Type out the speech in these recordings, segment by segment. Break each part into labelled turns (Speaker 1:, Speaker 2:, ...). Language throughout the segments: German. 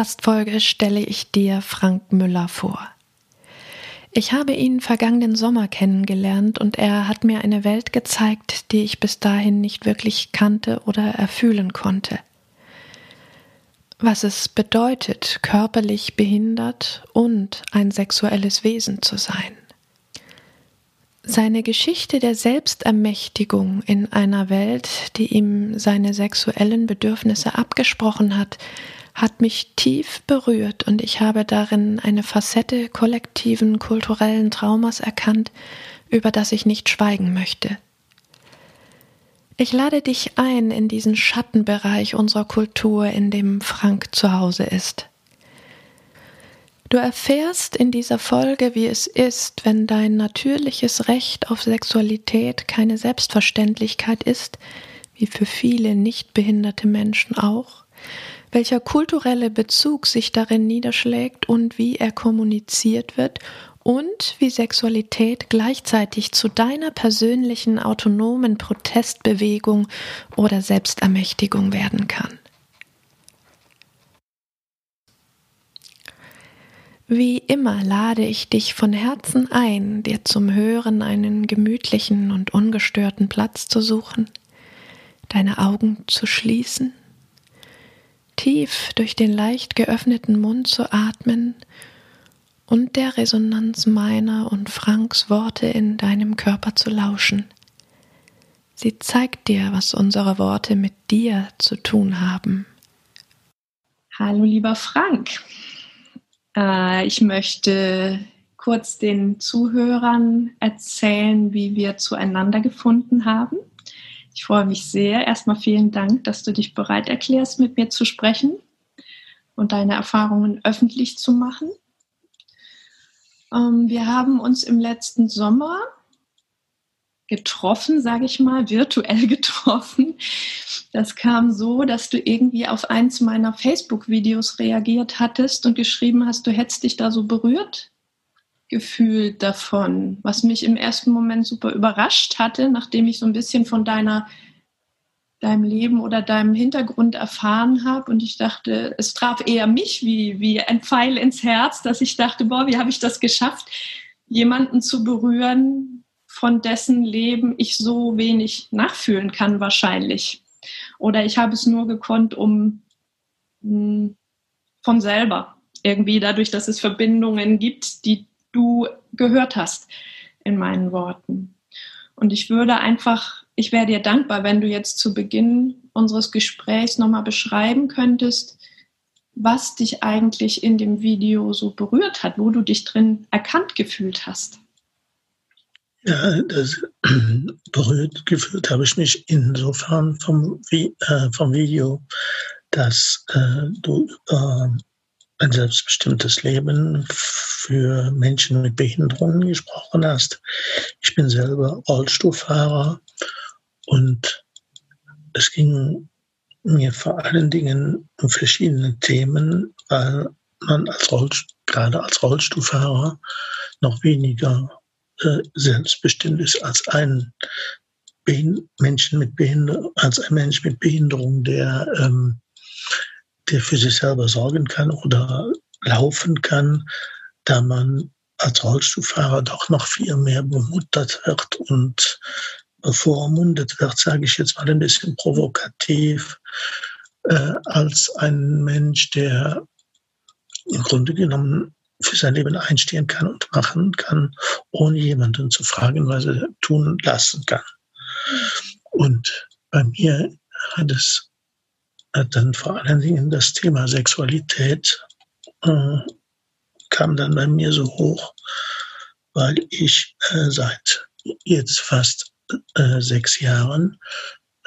Speaker 1: Podcast-Folge stelle ich dir Frank Müller vor. Ich habe ihn vergangenen Sommer kennengelernt und er hat mir eine Welt gezeigt, die ich bis dahin nicht wirklich kannte oder erfühlen konnte. Was es bedeutet, körperlich behindert und ein sexuelles Wesen zu sein. Seine Geschichte der Selbstermächtigung in einer Welt, die ihm seine sexuellen Bedürfnisse abgesprochen hat, hat mich tief berührt und ich habe darin eine Facette kollektiven kulturellen Traumas erkannt, über das ich nicht schweigen möchte. Ich lade dich ein in diesen Schattenbereich unserer Kultur, in dem Frank zu Hause ist. Du erfährst in dieser Folge, wie es ist, wenn dein natürliches Recht auf Sexualität keine Selbstverständlichkeit ist, wie für viele nicht behinderte Menschen auch, welcher kulturelle Bezug sich darin niederschlägt und wie er kommuniziert wird und wie Sexualität gleichzeitig zu deiner persönlichen autonomen Protestbewegung oder Selbstermächtigung werden kann. Wie immer lade ich dich von Herzen ein, dir zum Hören einen gemütlichen und ungestörten Platz zu suchen, deine Augen zu schließen, tief durch den leicht geöffneten Mund zu atmen und der Resonanz meiner und Franks Worte in deinem Körper zu lauschen. Sie zeigt dir, was unsere Worte mit dir zu tun haben.
Speaker 2: Hallo lieber Frank, äh, ich möchte kurz den Zuhörern erzählen, wie wir zueinander gefunden haben. Ich freue mich sehr. Erstmal vielen Dank, dass du dich bereit erklärst, mit mir zu sprechen und deine Erfahrungen öffentlich zu machen. Ähm, wir haben uns im letzten Sommer getroffen, sage ich mal, virtuell getroffen. Das kam so, dass du irgendwie auf eins meiner Facebook-Videos reagiert hattest und geschrieben hast, du hättest dich da so berührt gefühlt davon, was mich im ersten Moment super überrascht hatte, nachdem ich so ein bisschen von deiner deinem Leben oder deinem Hintergrund erfahren habe und ich dachte, es traf eher mich wie, wie ein Pfeil ins Herz, dass ich dachte, boah, wie habe ich das geschafft, jemanden zu berühren, von dessen Leben ich so wenig nachfühlen kann wahrscheinlich. Oder ich habe es nur gekonnt, um hm, von selber irgendwie dadurch, dass es Verbindungen gibt, die du gehört hast in meinen Worten. Und ich würde einfach, ich wäre dir dankbar, wenn du jetzt zu Beginn unseres Gesprächs nochmal beschreiben könntest, was dich eigentlich in dem Video so berührt hat, wo du dich drin erkannt gefühlt hast.
Speaker 3: Ja, das berührt gefühlt habe ich mich insofern vom, äh, vom Video, dass äh, du über ein selbstbestimmtes Leben für Menschen mit Behinderungen gesprochen hast. Ich bin selber Rollstuhlfahrer und es ging mir vor allen Dingen um verschiedene Themen, weil man als Rollstuhl, gerade als Rollstuhlfahrer noch weniger äh, selbstbestimmt ist als ein Menschen mit Behinderung, als ein Mensch mit Behinderung, der, ähm, der für sich selber sorgen kann oder laufen kann, da man als Rollstuhlfahrer doch noch viel mehr bemuttert wird und bevormundet wird, sage ich jetzt mal ein bisschen provokativ, äh, als ein Mensch, der im Grunde genommen für sein Leben einstehen kann und machen kann, ohne jemanden zu fragen, was er tun lassen kann. Und bei mir hat es dann vor allen Dingen das Thema Sexualität äh, kam dann bei mir so hoch, weil ich äh, seit jetzt fast äh, sechs Jahren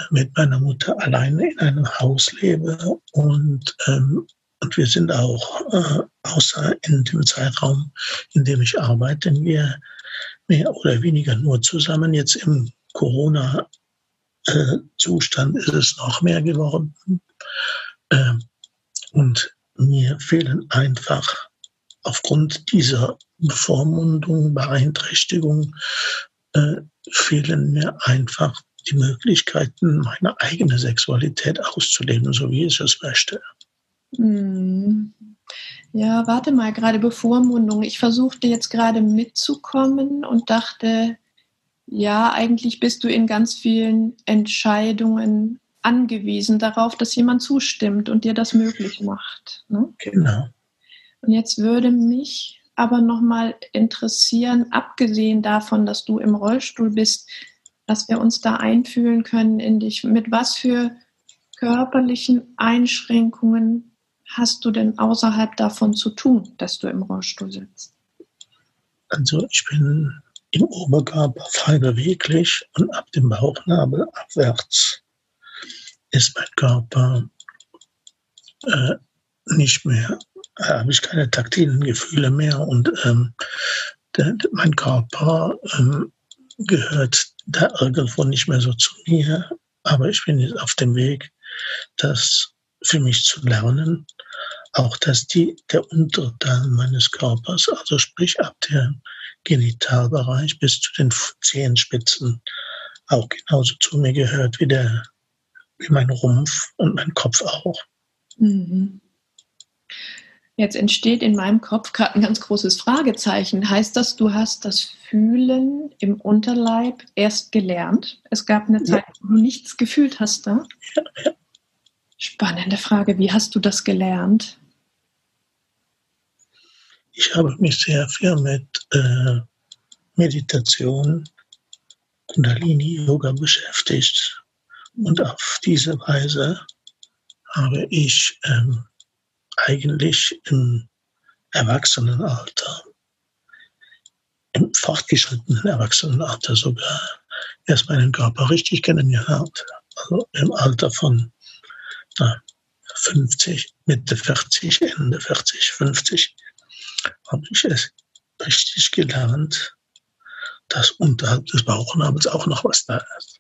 Speaker 3: mit meiner Mutter alleine in einem Haus lebe und ähm, und wir sind auch, äh, außer in dem Zeitraum, in dem ich arbeite, wir mehr oder weniger nur zusammen. Jetzt im Corona-Zustand ist es noch mehr geworden. Ähm, und mir fehlen einfach aufgrund dieser Bevormundung, Beeinträchtigung, äh, fehlen mir einfach die Möglichkeiten, meine eigene Sexualität auszuleben, so wie ich es möchte.
Speaker 1: Hm. Ja, warte mal, gerade Bevormundung. Ich versuchte jetzt gerade mitzukommen und dachte, ja, eigentlich bist du in ganz vielen Entscheidungen angewiesen darauf, dass jemand zustimmt und dir das möglich macht. Ne?
Speaker 3: Genau.
Speaker 1: Und jetzt würde mich aber nochmal interessieren, abgesehen davon, dass du im Rollstuhl bist, dass wir uns da einfühlen können in dich. Mit was für körperlichen Einschränkungen hast du denn außerhalb davon zu tun, dass du im Rollstuhl sitzt?
Speaker 3: Also ich bin im Oberkörper frei beweglich und ab dem Bauchnabel abwärts ist mein Körper äh, nicht mehr, äh, habe ich keine taktilen Gefühle mehr und ähm, der, mein Körper ähm, gehört da irgendwo nicht mehr so zu mir, aber ich bin jetzt auf dem Weg, das für mich zu lernen, auch dass die, der untere Teil meines Körpers, also sprich ab dem Genitalbereich bis zu den Zehenspitzen, auch genauso zu mir gehört wie der, wie mein Rumpf und mein Kopf auch. Mhm.
Speaker 1: Jetzt entsteht in meinem Kopf gerade ein ganz großes Fragezeichen. Heißt das, du hast das Fühlen im Unterleib erst gelernt? Es gab eine Zeit, ja. wo du nichts gefühlt hast da? Ja, ja. Spannende Frage. Wie hast du das gelernt?
Speaker 3: Ich habe mich sehr viel mit äh, Meditation, Kundalini-Yoga beschäftigt. Und auf diese Weise habe ich ähm, eigentlich im Erwachsenenalter, im fortgeschrittenen Erwachsenenalter sogar, erst meinen Körper richtig kennengelernt. Also im Alter von na, 50, Mitte 40, Ende 40, 50, habe ich es richtig gelernt, dass unterhalb des Bauchnabels auch noch was da ist.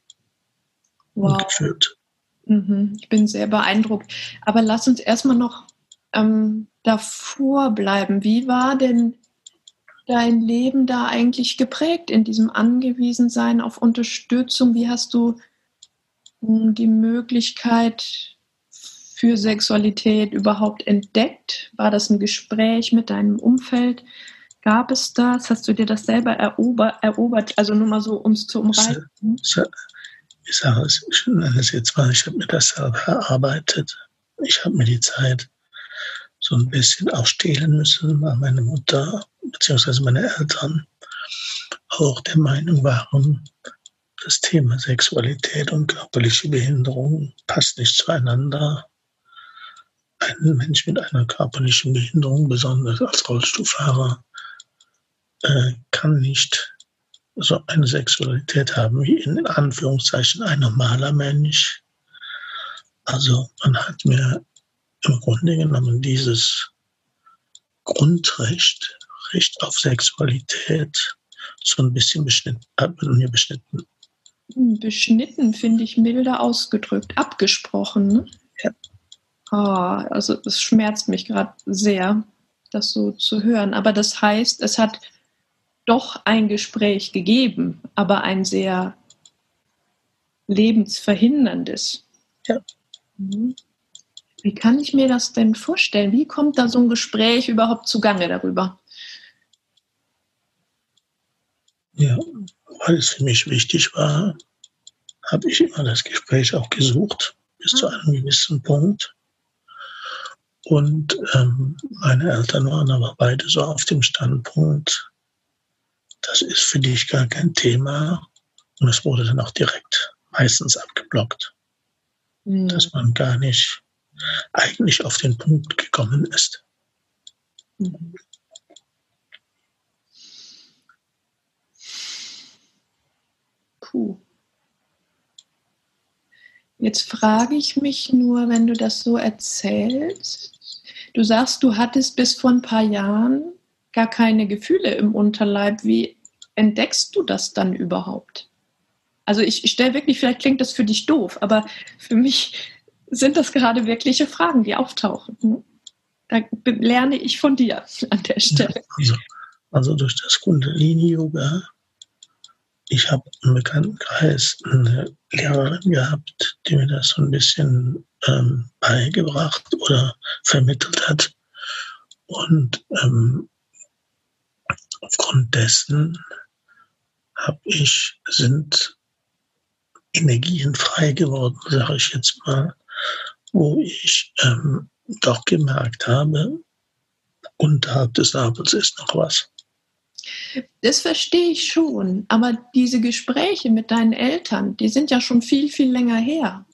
Speaker 1: Wow. Und gefühlt. Mhm, ich bin sehr beeindruckt. Aber lass uns erstmal noch ähm, davor bleiben. Wie war denn dein Leben da eigentlich geprägt in diesem Angewiesensein auf Unterstützung? Wie hast du hm, die Möglichkeit für Sexualität überhaupt entdeckt? War das ein Gespräch mit deinem Umfeld? Gab es das? Hast du dir das selber erober, erobert? Also nur mal so, um es zu umreißen.
Speaker 3: Ich sage es, ich nenne es jetzt mal, ich habe mir das selber erarbeitet. Ich habe mir die Zeit so ein bisschen auch stehlen müssen, weil meine Mutter bzw. meine Eltern auch der Meinung waren, das Thema Sexualität und körperliche Behinderung passt nicht zueinander. Ein Mensch mit einer körperlichen Behinderung, besonders als Rollstuhlfahrer, äh, kann nicht so eine Sexualität haben wie in Anführungszeichen ein normaler Mensch. Also man hat mir im Grunde genommen dieses Grundrecht, Recht auf Sexualität, so ein bisschen beschnitten, mir beschnitten.
Speaker 1: Hm, beschnitten finde ich milder ausgedrückt, abgesprochen. Ne? Ja. Oh, also es schmerzt mich gerade sehr, das so zu hören. Aber das heißt, es hat doch ein Gespräch gegeben, aber ein sehr lebensverhinderndes. Ja. Mhm. Wie kann ich mir das denn vorstellen? Wie kommt da so ein Gespräch überhaupt zugange darüber?
Speaker 3: Ja, weil es für mich wichtig war, habe ich immer das Gespräch auch gesucht, bis ah. zu einem gewissen Punkt. Und ähm, meine Eltern waren aber beide so auf dem Standpunkt, das ist für dich gar kein Thema. Und es wurde dann auch direkt meistens abgeblockt, mhm. dass man gar nicht eigentlich auf den Punkt gekommen ist.
Speaker 1: Puh. Jetzt frage ich mich nur, wenn du das so erzählst, Du sagst, du hattest bis vor ein paar Jahren gar keine Gefühle im Unterleib. Wie entdeckst du das dann überhaupt? Also ich, ich stelle wirklich, vielleicht klingt das für dich doof, aber für mich sind das gerade wirkliche Fragen, die auftauchen. Hm? Da lerne ich von dir an der Stelle. Ja,
Speaker 3: also, also, durch das Kundalini-Yoga. Ich habe im Bekanntenkreis eine Lehrerin gehabt, die mir das so ein bisschen ähm, beigebracht oder vermittelt hat. Und ähm, aufgrund dessen habe ich, sind Energien frei geworden, sage ich jetzt mal, wo ich ähm, doch gemerkt habe, unterhalb des Nabels ist noch was.
Speaker 1: Das verstehe ich schon, aber diese Gespräche mit deinen Eltern, die sind ja schon viel, viel länger her.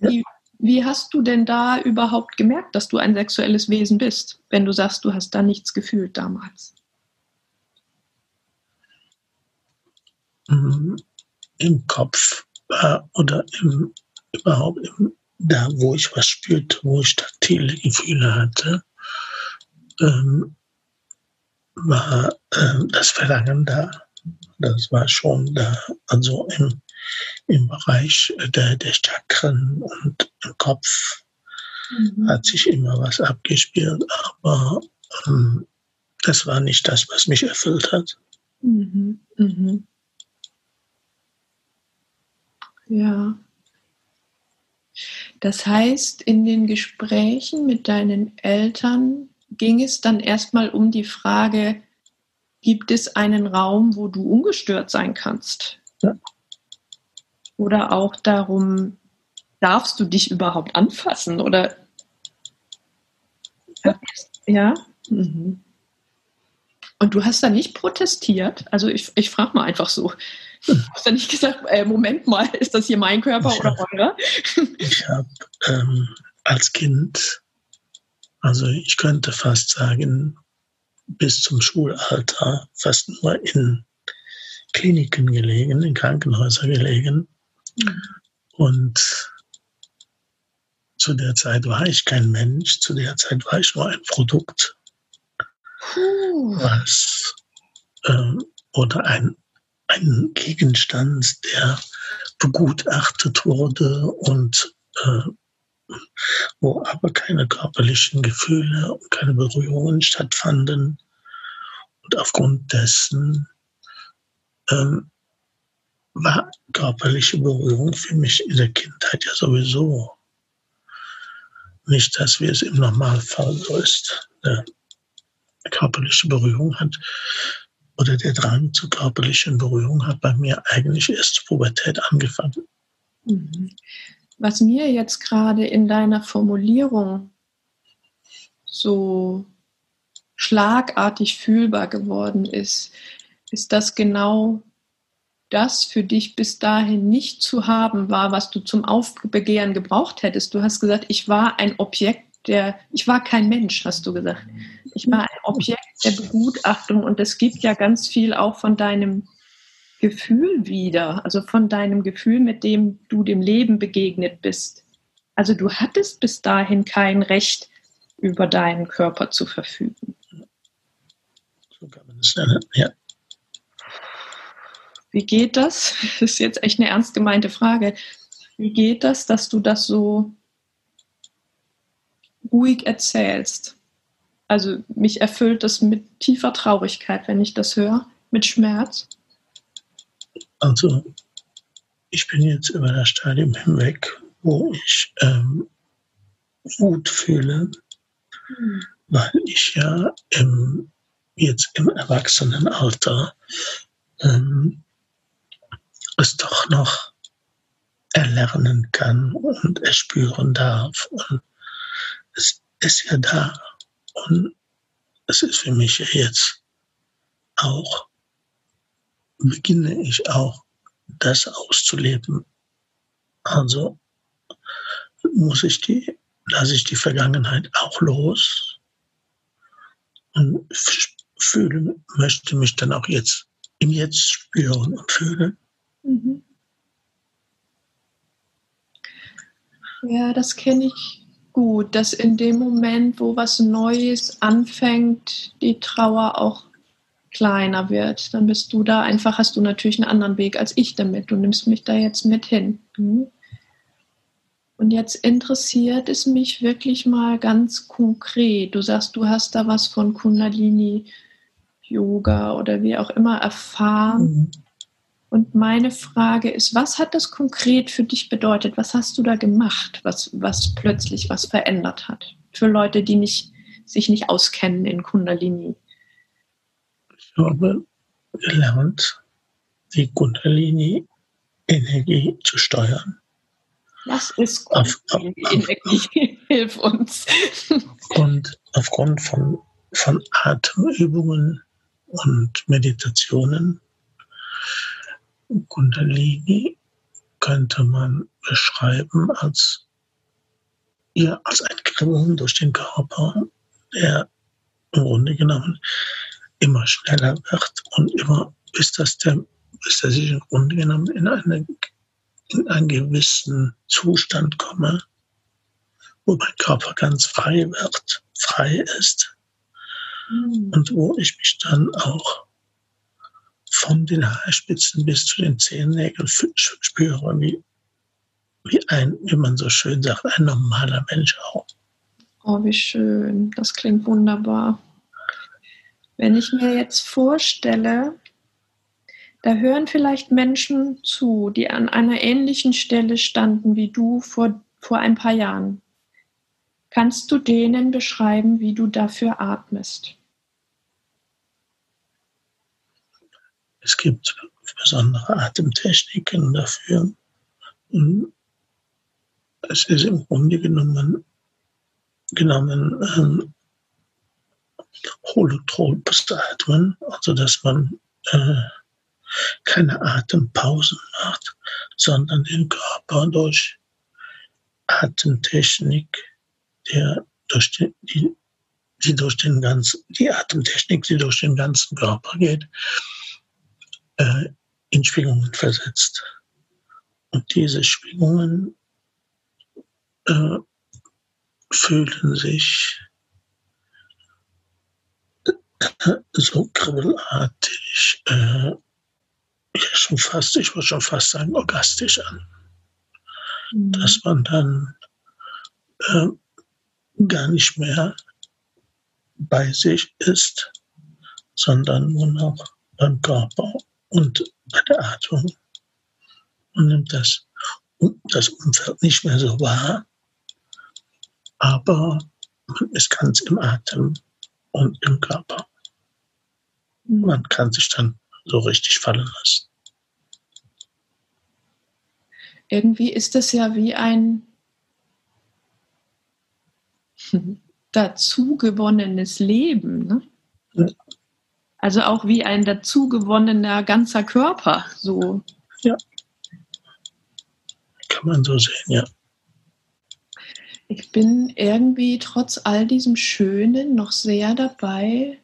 Speaker 1: Ja. Wie, wie hast du denn da überhaupt gemerkt, dass du ein sexuelles Wesen bist, wenn du sagst, du hast da nichts gefühlt damals?
Speaker 3: Mhm. Im Kopf äh, oder im, überhaupt im da, wo ich was spürte, wo ich taktile Gefühle hatte, ähm, war äh, das Verlangen da. Das war schon da, also im, im Bereich der, der Chakren und im Kopf mhm. hat sich immer was abgespielt, aber ähm, das war nicht das, was mich erfüllt hat. Mhm. Mhm.
Speaker 1: Ja. Das heißt, in den Gesprächen mit deinen Eltern ging es dann erstmal um die Frage, gibt es einen Raum, wo du ungestört sein kannst? Ja. Oder auch darum, darfst du dich überhaupt anfassen? Oder ja. ja? Mhm. Und du hast da nicht protestiert? Also ich, ich frage mal einfach so. Du hast ja nicht gesagt, äh, Moment mal, ist das hier mein Körper ich oder eurer?
Speaker 3: Ich habe ähm, als Kind, also ich könnte fast sagen, bis zum Schulalter fast nur in Kliniken gelegen, in Krankenhäusern gelegen. Mhm. Und zu der Zeit war ich kein Mensch, zu der Zeit war ich nur ein Produkt. Was äh, oder ein ein Gegenstand, der begutachtet wurde und äh, wo aber keine körperlichen Gefühle und keine Berührungen stattfanden. Und aufgrund dessen ähm, war körperliche Berührung für mich in der Kindheit ja sowieso nicht das, wie es im Normalfall so ist. Eine körperliche Berührung hat oder der Drang zur körperlichen Berührung hat bei mir eigentlich erst Pubertät angefangen.
Speaker 1: Mhm. Was mir jetzt gerade in deiner Formulierung so schlagartig fühlbar geworden ist, ist das genau das für dich bis dahin nicht zu haben war, was du zum Aufbegehren gebraucht hättest. Du hast gesagt, ich war ein Objekt der, ich war kein Mensch, hast du gesagt. Ich war ein Objekt der Begutachtung und es gibt ja ganz viel auch von deinem Gefühl wieder, also von deinem Gefühl, mit dem du dem Leben begegnet bist. Also du hattest bis dahin kein Recht, über deinen Körper zu verfügen. So kann man das nennen, ja. Wie geht das? Das ist jetzt echt eine ernst gemeinte Frage. Wie geht das, dass du das so ruhig erzählst. Also mich erfüllt das mit tiefer Traurigkeit, wenn ich das höre, mit Schmerz.
Speaker 3: Also ich bin jetzt über das Stadium hinweg, wo ich ähm, Wut fühle, hm. weil ich ja im, jetzt im Erwachsenenalter ähm, es doch noch erlernen kann und erspüren darf. Und es ist ja da. Und es ist für mich jetzt auch, beginne ich auch das auszuleben. Also muss ich die, lasse ich die Vergangenheit auch los und fühle, möchte mich dann auch jetzt im Jetzt spüren und fühlen. Mhm.
Speaker 1: Ja, das kenne ich gut, dass in dem Moment, wo was Neues anfängt, die Trauer auch kleiner wird. Dann bist du da einfach, hast du natürlich einen anderen Weg als ich damit. Du nimmst mich da jetzt mit hin. Mhm. Und jetzt interessiert es mich wirklich mal ganz konkret. Du sagst, du hast da was von Kundalini Yoga oder wie auch immer erfahren. Mhm. Und meine Frage ist, was hat das konkret für dich bedeutet? Was hast du da gemacht, was, was plötzlich was verändert hat? Für Leute, die nicht, sich nicht auskennen in Kundalini.
Speaker 3: Ich habe gelernt, die Kundalini-Energie zu steuern.
Speaker 1: Was ist Kundalini-Energie? Hilf uns.
Speaker 3: Und aufgrund von, von Atemübungen und Meditationen Kundalini könnte man beschreiben als, ja, als ein Kribbeln durch den Körper, der im Grunde genommen immer schneller wird und immer, bis das der, bis er sich im Grunde genommen in, eine, in einen gewissen Zustand komme, wo mein Körper ganz frei wird, frei ist mhm. und wo ich mich dann auch von den Haarspitzen bis zu den Zehennägeln spüre, wie, wie ein, wie man so schön sagt, ein normaler Mensch auch.
Speaker 1: Oh, wie schön. Das klingt wunderbar. Wenn ich mir jetzt vorstelle, da hören vielleicht Menschen zu, die an einer ähnlichen Stelle standen wie du vor, vor ein paar Jahren. Kannst du denen beschreiben, wie du dafür atmest?
Speaker 3: Es gibt besondere Atemtechniken dafür. Und es ist im Grunde genommen, genommen ähm, holotropes Atmen, also dass man äh, keine Atempausen macht, sondern den Körper durch Atemtechnik, der durch die, die, die durch den ganzen, die Atemtechnik, die durch den ganzen Körper geht, äh, in Schwingungen versetzt. Und diese Schwingungen äh, fühlen sich so kribbelartig, äh, ja, schon fast, ich würde schon fast sagen, orgastisch an. Mhm. Dass man dann äh, gar nicht mehr bei sich ist, sondern nur noch beim Körper und bei der Atmung und nimmt das, das Umfeld nicht mehr so wahr, aber man ist ganz im Atem und im Körper. Man kann sich dann so richtig fallen lassen.
Speaker 1: Irgendwie ist es ja wie ein dazugewonnenes Leben. Ne? Also auch wie ein dazugewonnener ganzer Körper. So.
Speaker 3: Ja. Kann man so sehen, ja.
Speaker 1: Ich bin irgendwie trotz all diesem Schönen noch sehr dabei,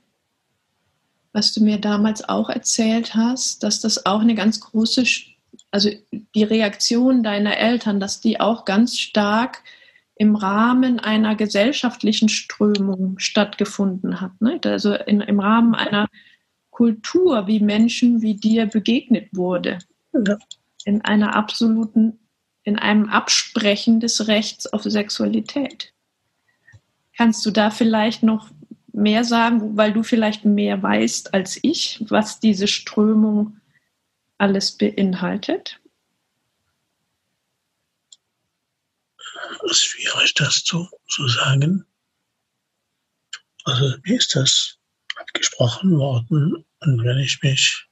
Speaker 1: was du mir damals auch erzählt hast, dass das auch eine ganz große, also die Reaktion deiner Eltern, dass die auch ganz stark im Rahmen einer gesellschaftlichen Strömung stattgefunden hat. Ne? Also in, im Rahmen einer Kultur, wie Menschen wie dir begegnet wurde. Ja. In einer absoluten, in einem Absprechen des Rechts auf Sexualität. Kannst du da vielleicht noch mehr sagen, weil du vielleicht mehr weißt als ich, was diese Strömung alles beinhaltet?
Speaker 3: Es ist schwierig, das zu, zu sagen. Also mir ist das abgesprochen worden. Und wenn ich mich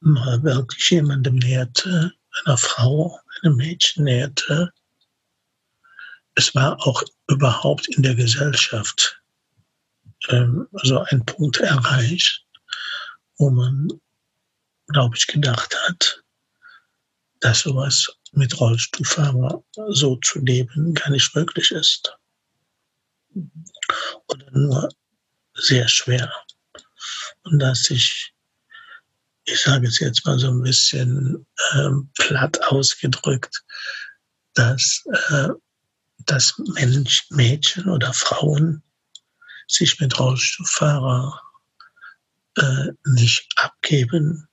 Speaker 3: mal wirklich jemandem näherte, einer Frau, einem Mädchen näherte, es war auch überhaupt in der Gesellschaft ähm, so ein Punkt erreicht, wo man, glaube ich, gedacht hat, dass sowas mit Rollstuhlfahrer so zu leben gar nicht möglich ist. Oder nur sehr schwer. Und dass ich, ich sage es jetzt mal so ein bisschen ähm, platt ausgedrückt, dass äh, dass Mensch, Mädchen oder Frauen sich mit Rollstuhlfahrer äh, nicht abgeben,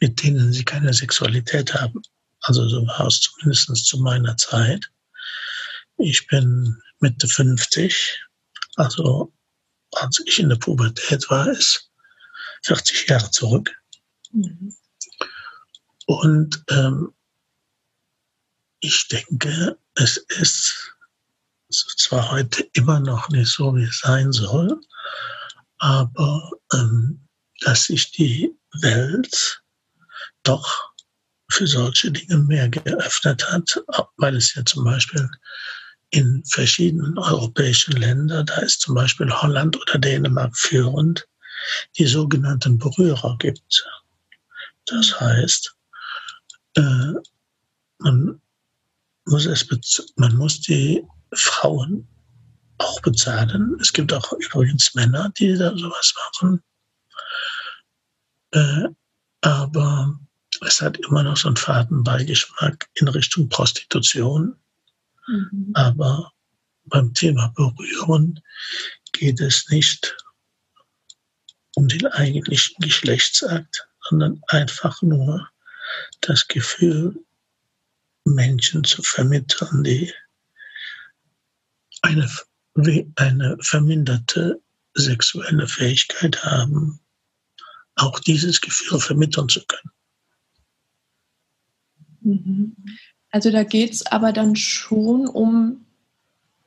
Speaker 3: mit denen sie keine Sexualität haben. Also so war es zumindest zu meiner Zeit. Ich bin Mitte 50, also als ich in der Pubertät war, ist 40 Jahre zurück. Mhm. Und ähm, ich denke, es ist zwar heute immer noch nicht so, wie es sein soll, aber ähm, dass sich die Welt doch für solche Dinge mehr geöffnet hat, weil es ja zum Beispiel in verschiedenen europäischen Ländern, da ist zum Beispiel Holland oder Dänemark führend, die sogenannten Berührer gibt. Das heißt, äh, man muss es man muss die Frauen auch bezahlen. Es gibt auch übrigens Männer, die da sowas machen. Äh, aber es hat immer noch so einen Fadenbeigeschmack in Richtung Prostitution. Mhm. Aber beim Thema Berühren geht es nicht um den eigentlichen Geschlechtsakt, sondern einfach nur das Gefühl, Menschen zu vermitteln, die eine, eine verminderte sexuelle Fähigkeit haben, auch dieses Gefühl vermitteln zu können.
Speaker 1: Also da geht es aber dann schon um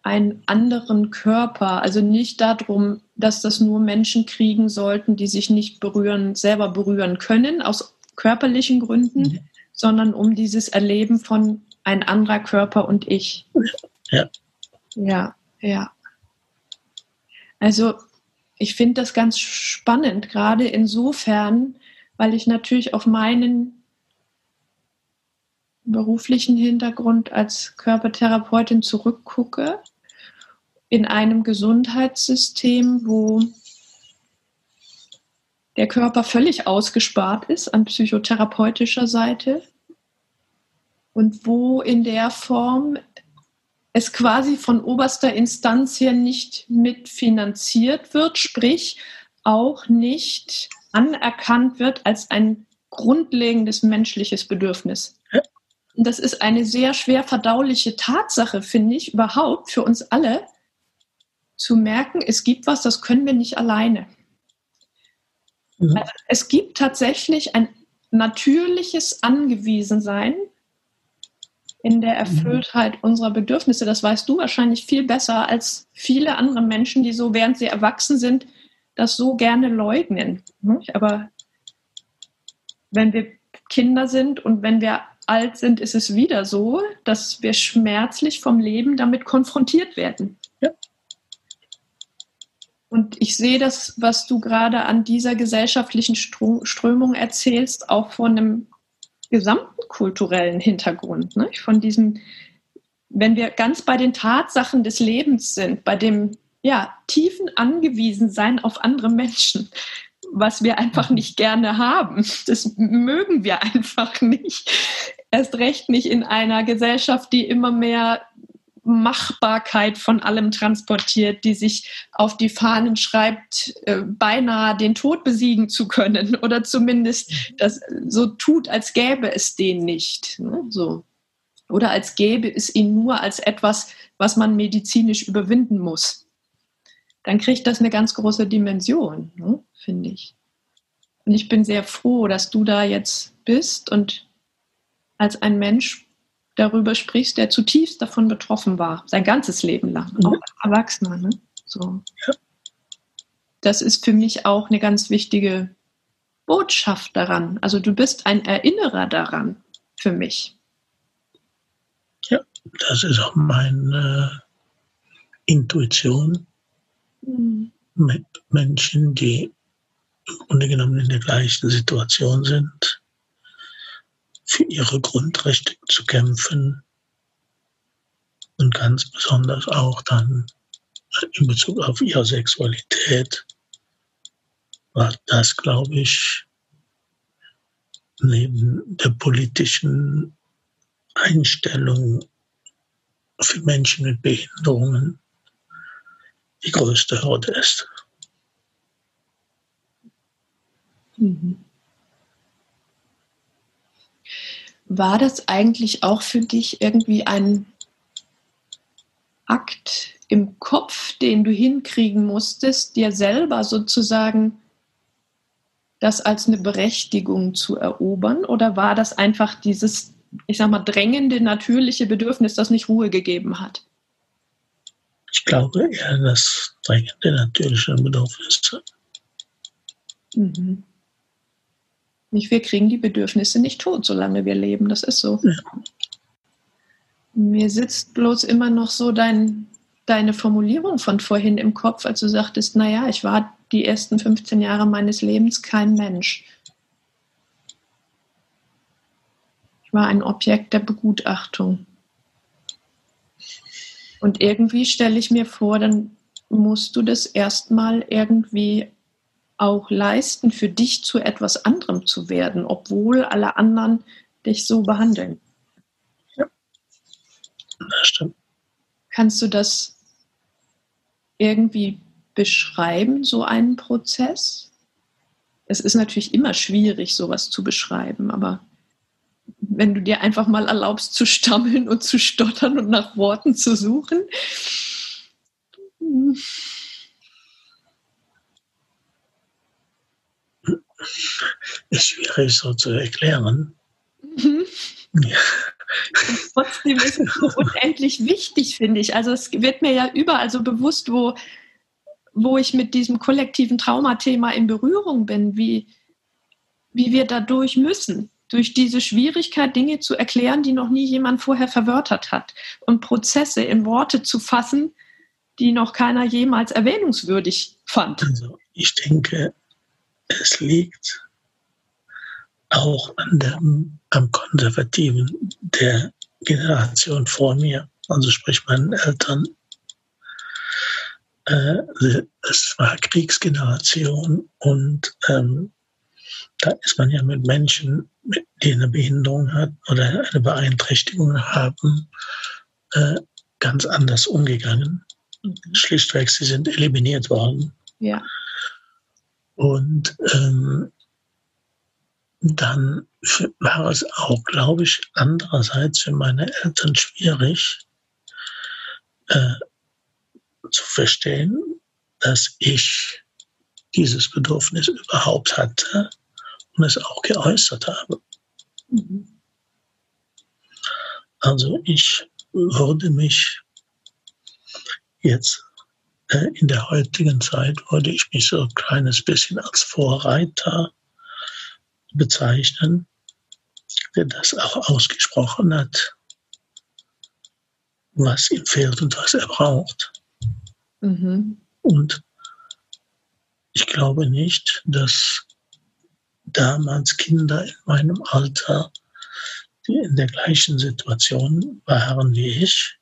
Speaker 1: einen anderen Körper, also nicht darum, dass das nur Menschen kriegen sollten, die sich nicht berühren, selber berühren können, aus körperlichen Gründen, mhm. sondern um dieses Erleben von ein anderer Körper und ich.
Speaker 3: Ja.
Speaker 1: Ja, ja. Also ich finde das ganz spannend, gerade insofern, weil ich natürlich auf meinen beruflichen Hintergrund als Körpertherapeutin zurückgucke, in einem Gesundheitssystem, wo der Körper völlig ausgespart ist an psychotherapeutischer Seite und wo in der Form es quasi von oberster Instanz her nicht mitfinanziert wird, sprich auch nicht anerkannt wird als ein grundlegendes menschliches Bedürfnis. Und das ist eine sehr schwer verdauliche Tatsache, finde ich, überhaupt für uns alle, zu merken, es gibt was, das können wir nicht alleine. Mhm. Also es gibt tatsächlich ein natürliches Angewiesensein in der mhm. Erfülltheit mhm. unserer Bedürfnisse. Das weißt du wahrscheinlich viel besser als viele andere Menschen, die so, während sie erwachsen sind, das so gerne leugnen. Aber wenn wir Kinder sind und wenn wir alt sind, ist es wieder so, dass wir schmerzlich vom Leben damit konfrontiert werden. Ja. Und ich sehe das, was du gerade an dieser gesellschaftlichen Strömung erzählst, auch von einem gesamten kulturellen Hintergrund, ne? von diesem, wenn wir ganz bei den Tatsachen des Lebens sind, bei dem ja, tiefen Angewiesensein auf andere Menschen, was wir einfach nicht gerne haben. Das mögen wir einfach nicht. Erst recht nicht in einer Gesellschaft, die immer mehr Machbarkeit von allem transportiert, die sich auf die Fahnen schreibt, äh, beinahe den Tod besiegen zu können oder zumindest das so tut, als gäbe es den nicht. Ne? So. Oder als gäbe es ihn nur als etwas, was man medizinisch überwinden muss. Dann kriegt das eine ganz große Dimension, ne? finde ich. Und ich bin sehr froh, dass du da jetzt bist und als ein Mensch darüber sprichst, der zutiefst davon betroffen war, sein ganzes Leben lang, mhm. auch als Erwachsener. Ne? So. Ja. Das ist für mich auch eine ganz wichtige Botschaft daran. Also du bist ein Erinnerer daran für mich.
Speaker 3: Ja, das ist auch meine Intuition mhm. mit Menschen, die im Grunde genommen in der gleichen Situation sind, für ihre Grundrechte zu kämpfen und ganz besonders auch dann in Bezug auf ihre Sexualität war das, glaube ich, neben der politischen Einstellung für Menschen mit Behinderungen die größte Hürde ist.
Speaker 1: Mhm. War das eigentlich auch für dich irgendwie ein Akt im Kopf, den du hinkriegen musstest, dir selber sozusagen das als eine Berechtigung zu erobern? Oder war das einfach dieses, ich sag mal, drängende, natürliche Bedürfnis, das nicht Ruhe gegeben hat?
Speaker 3: Ich glaube eher das drängende, natürliche Bedürfnis.
Speaker 1: Mhm. Nicht, wir kriegen die Bedürfnisse nicht tot, solange wir leben. Das ist so. Ja. Mir sitzt bloß immer noch so dein, deine Formulierung von vorhin im Kopf, als du sagtest, naja, ich war die ersten 15 Jahre meines Lebens kein Mensch. Ich war ein Objekt der Begutachtung. Und irgendwie stelle ich mir vor, dann musst du das erstmal irgendwie auch leisten, für dich zu etwas anderem zu werden, obwohl alle anderen dich so behandeln.
Speaker 3: Ja, das stimmt.
Speaker 1: Kannst du das irgendwie beschreiben, so einen Prozess? Es ist natürlich immer schwierig, sowas zu beschreiben, aber wenn du dir einfach mal erlaubst zu stammeln und zu stottern und nach Worten zu suchen.
Speaker 3: Ist schwierig so zu erklären.
Speaker 1: Mhm. Ja. Trotzdem ist es so unendlich wichtig, finde ich. Also es wird mir ja überall so bewusst, wo, wo ich mit diesem kollektiven Traumathema in Berührung bin, wie, wie wir dadurch müssen. Durch diese Schwierigkeit, Dinge zu erklären, die noch nie jemand vorher verwörtert hat. Und Prozesse in Worte zu fassen, die noch keiner jemals erwähnungswürdig fand.
Speaker 3: Also ich denke, es liegt auch an dem, am Konservativen der Generation vor mir, also sprich meinen Eltern. Äh, es war Kriegsgeneration und ähm, da ist man ja mit Menschen, die eine Behinderung hat oder eine Beeinträchtigung haben, äh, ganz anders umgegangen. Schlichtweg, sie sind eliminiert worden.
Speaker 1: Ja.
Speaker 3: Und ähm, dann war es auch, glaube ich, andererseits für meine Eltern schwierig äh, zu verstehen, dass ich dieses Bedürfnis überhaupt hatte es auch geäußert habe. Mhm. Also ich würde mich jetzt äh, in der heutigen Zeit würde ich mich so ein kleines bisschen als Vorreiter bezeichnen, der das auch ausgesprochen hat, was ihm fehlt und was er braucht. Mhm. Und ich glaube nicht, dass damals Kinder in meinem Alter, die in der gleichen Situation waren wie ich,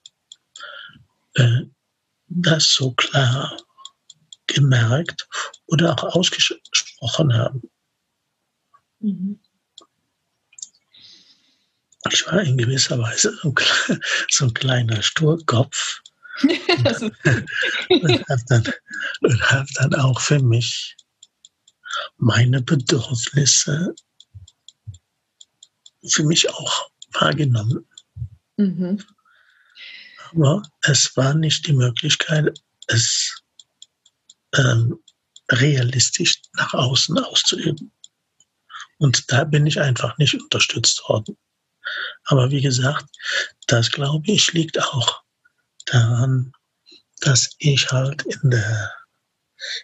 Speaker 3: äh, das so klar gemerkt oder auch ausgesprochen haben. Mhm. Ich war in gewisser Weise so ein, kleiner Sturkopf und habe dann, hab dann auch für mich meine Bedürfnisse für mich auch wahrgenommen. Mhm. Aber es war nicht die Möglichkeit, es ähm, realistisch nach außen auszuüben. Und da bin ich einfach nicht unterstützt worden. Aber wie gesagt, das glaube ich liegt auch daran, dass ich halt in der,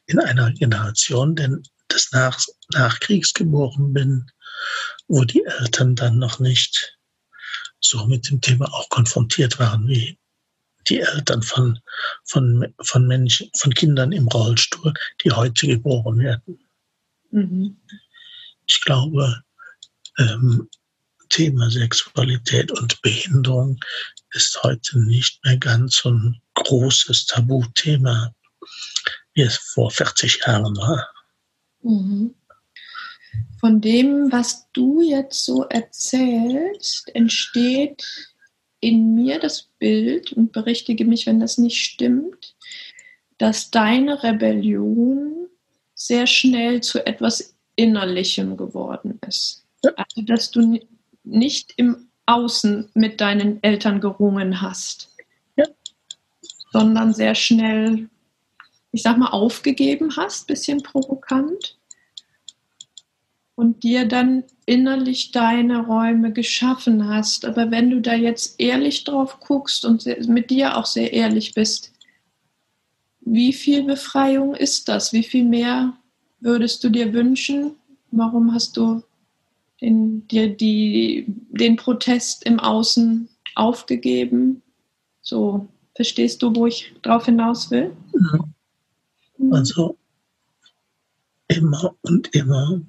Speaker 3: in einer Generation denn des Nach Nachkriegs geboren bin, wo die Eltern dann noch nicht so mit dem Thema auch konfrontiert waren wie die Eltern von, von, von Menschen, von Kindern im Rollstuhl, die heute geboren werden. Mhm. Ich glaube, ähm, Thema Sexualität und Behinderung ist heute nicht mehr ganz so ein großes Tabuthema, wie es vor 40 Jahren war.
Speaker 1: Mhm. Von dem, was du jetzt so erzählst, entsteht in mir das Bild und berichtige mich, wenn das nicht stimmt, dass deine Rebellion sehr schnell zu etwas Innerlichem geworden ist. Also, dass du nicht im Außen mit deinen Eltern gerungen hast, ja. sondern sehr schnell, ich sag mal, aufgegeben hast, bisschen provokant und dir dann innerlich deine Räume geschaffen hast. Aber wenn du da jetzt ehrlich drauf guckst und mit dir auch sehr ehrlich bist, wie viel Befreiung ist das? Wie viel mehr würdest du dir wünschen? Warum hast du den, dir die, den Protest im Außen aufgegeben? So, verstehst du, wo ich drauf hinaus will?
Speaker 3: Mhm. Also immer und immer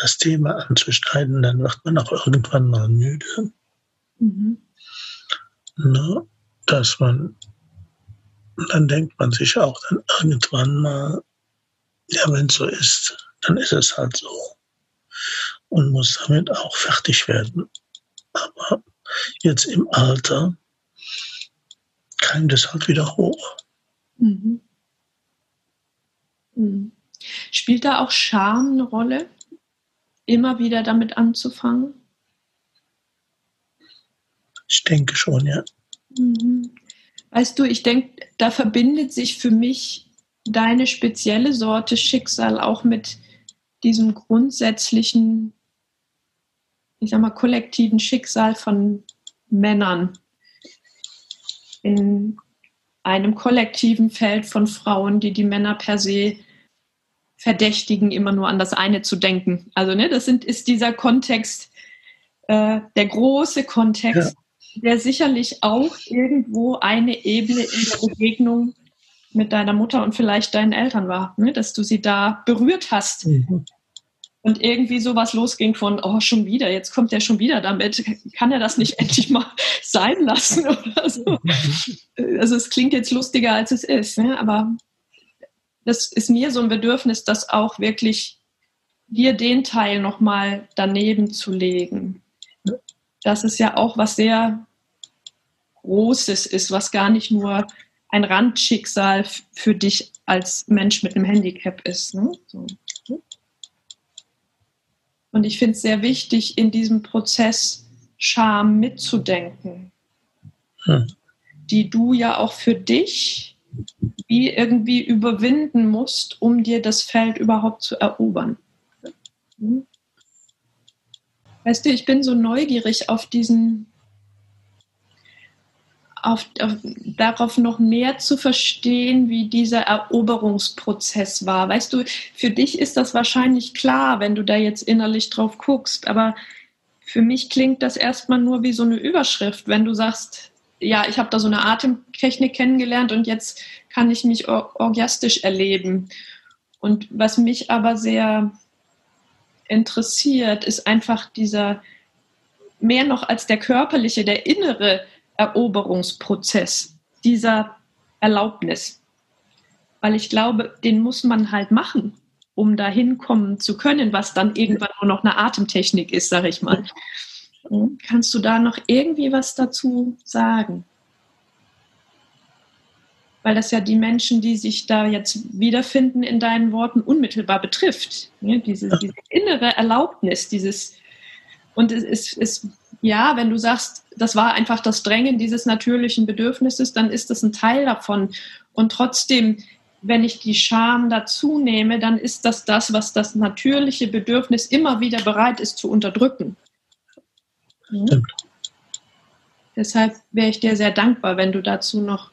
Speaker 3: das Thema anzuschneiden, dann wird man auch irgendwann mal müde. Mhm. Na, dass man, dann denkt man sich auch dann irgendwann mal, ja, wenn es so ist, dann ist es halt so. Und muss damit auch fertig werden. Aber jetzt im Alter kam das halt wieder hoch. Mhm.
Speaker 1: Mhm. Spielt da auch Scham eine Rolle? immer wieder damit anzufangen?
Speaker 3: Ich denke schon, ja.
Speaker 1: Mhm. Weißt du, ich denke, da verbindet sich für mich deine spezielle Sorte Schicksal auch mit diesem grundsätzlichen, ich sag mal, kollektiven Schicksal von Männern in einem kollektiven Feld von Frauen, die die Männer per se verdächtigen, immer nur an das eine zu denken. Also ne, das sind, ist dieser Kontext, äh, der große Kontext, ja. der sicherlich auch irgendwo eine Ebene in der Begegnung mit deiner Mutter und vielleicht deinen Eltern war, ne, dass du sie da berührt hast. Mhm. Und irgendwie sowas losging von, oh, schon wieder, jetzt kommt er schon wieder damit. Kann er das nicht endlich mal sein lassen oder so? Mhm. Also es klingt jetzt lustiger, als es ist, ne? aber das ist mir so ein Bedürfnis, das auch wirklich dir den Teil nochmal daneben zu legen. Das ist ja auch was sehr Großes ist, was gar nicht nur ein Randschicksal für dich als Mensch mit einem Handicap ist. Ne? So. Und ich finde es sehr wichtig, in diesem Prozess Scham mitzudenken, hm. die du ja auch für dich wie irgendwie überwinden musst, um dir das Feld überhaupt zu erobern. Hm? Weißt du, ich bin so neugierig auf diesen, auf, auf, darauf noch mehr zu verstehen, wie dieser Eroberungsprozess war. Weißt du, für dich ist das wahrscheinlich klar, wenn du da jetzt innerlich drauf guckst, aber für mich klingt das erstmal nur wie so eine Überschrift, wenn du sagst, ja, ich habe da so eine Atemtechnik kennengelernt und jetzt kann ich mich orgiastisch erleben. Und was mich aber sehr interessiert, ist einfach dieser, mehr noch als der körperliche, der innere Eroberungsprozess dieser Erlaubnis. Weil ich glaube, den muss man halt machen, um dahin kommen zu können, was dann irgendwann nur noch eine Atemtechnik ist, sage ich mal. Kannst du da noch irgendwie was dazu sagen? Weil das ja die Menschen, die sich da jetzt wiederfinden in deinen Worten, unmittelbar betrifft. Ne? Diese, diese, innere Erlaubnis, dieses, und es ist, ist, ja, wenn du sagst, das war einfach das Drängen dieses natürlichen Bedürfnisses, dann ist das ein Teil davon. Und trotzdem, wenn ich die Scham dazu nehme, dann ist das das, was das natürliche Bedürfnis immer wieder bereit ist zu unterdrücken. Mhm. Deshalb wäre ich dir sehr dankbar, wenn du dazu noch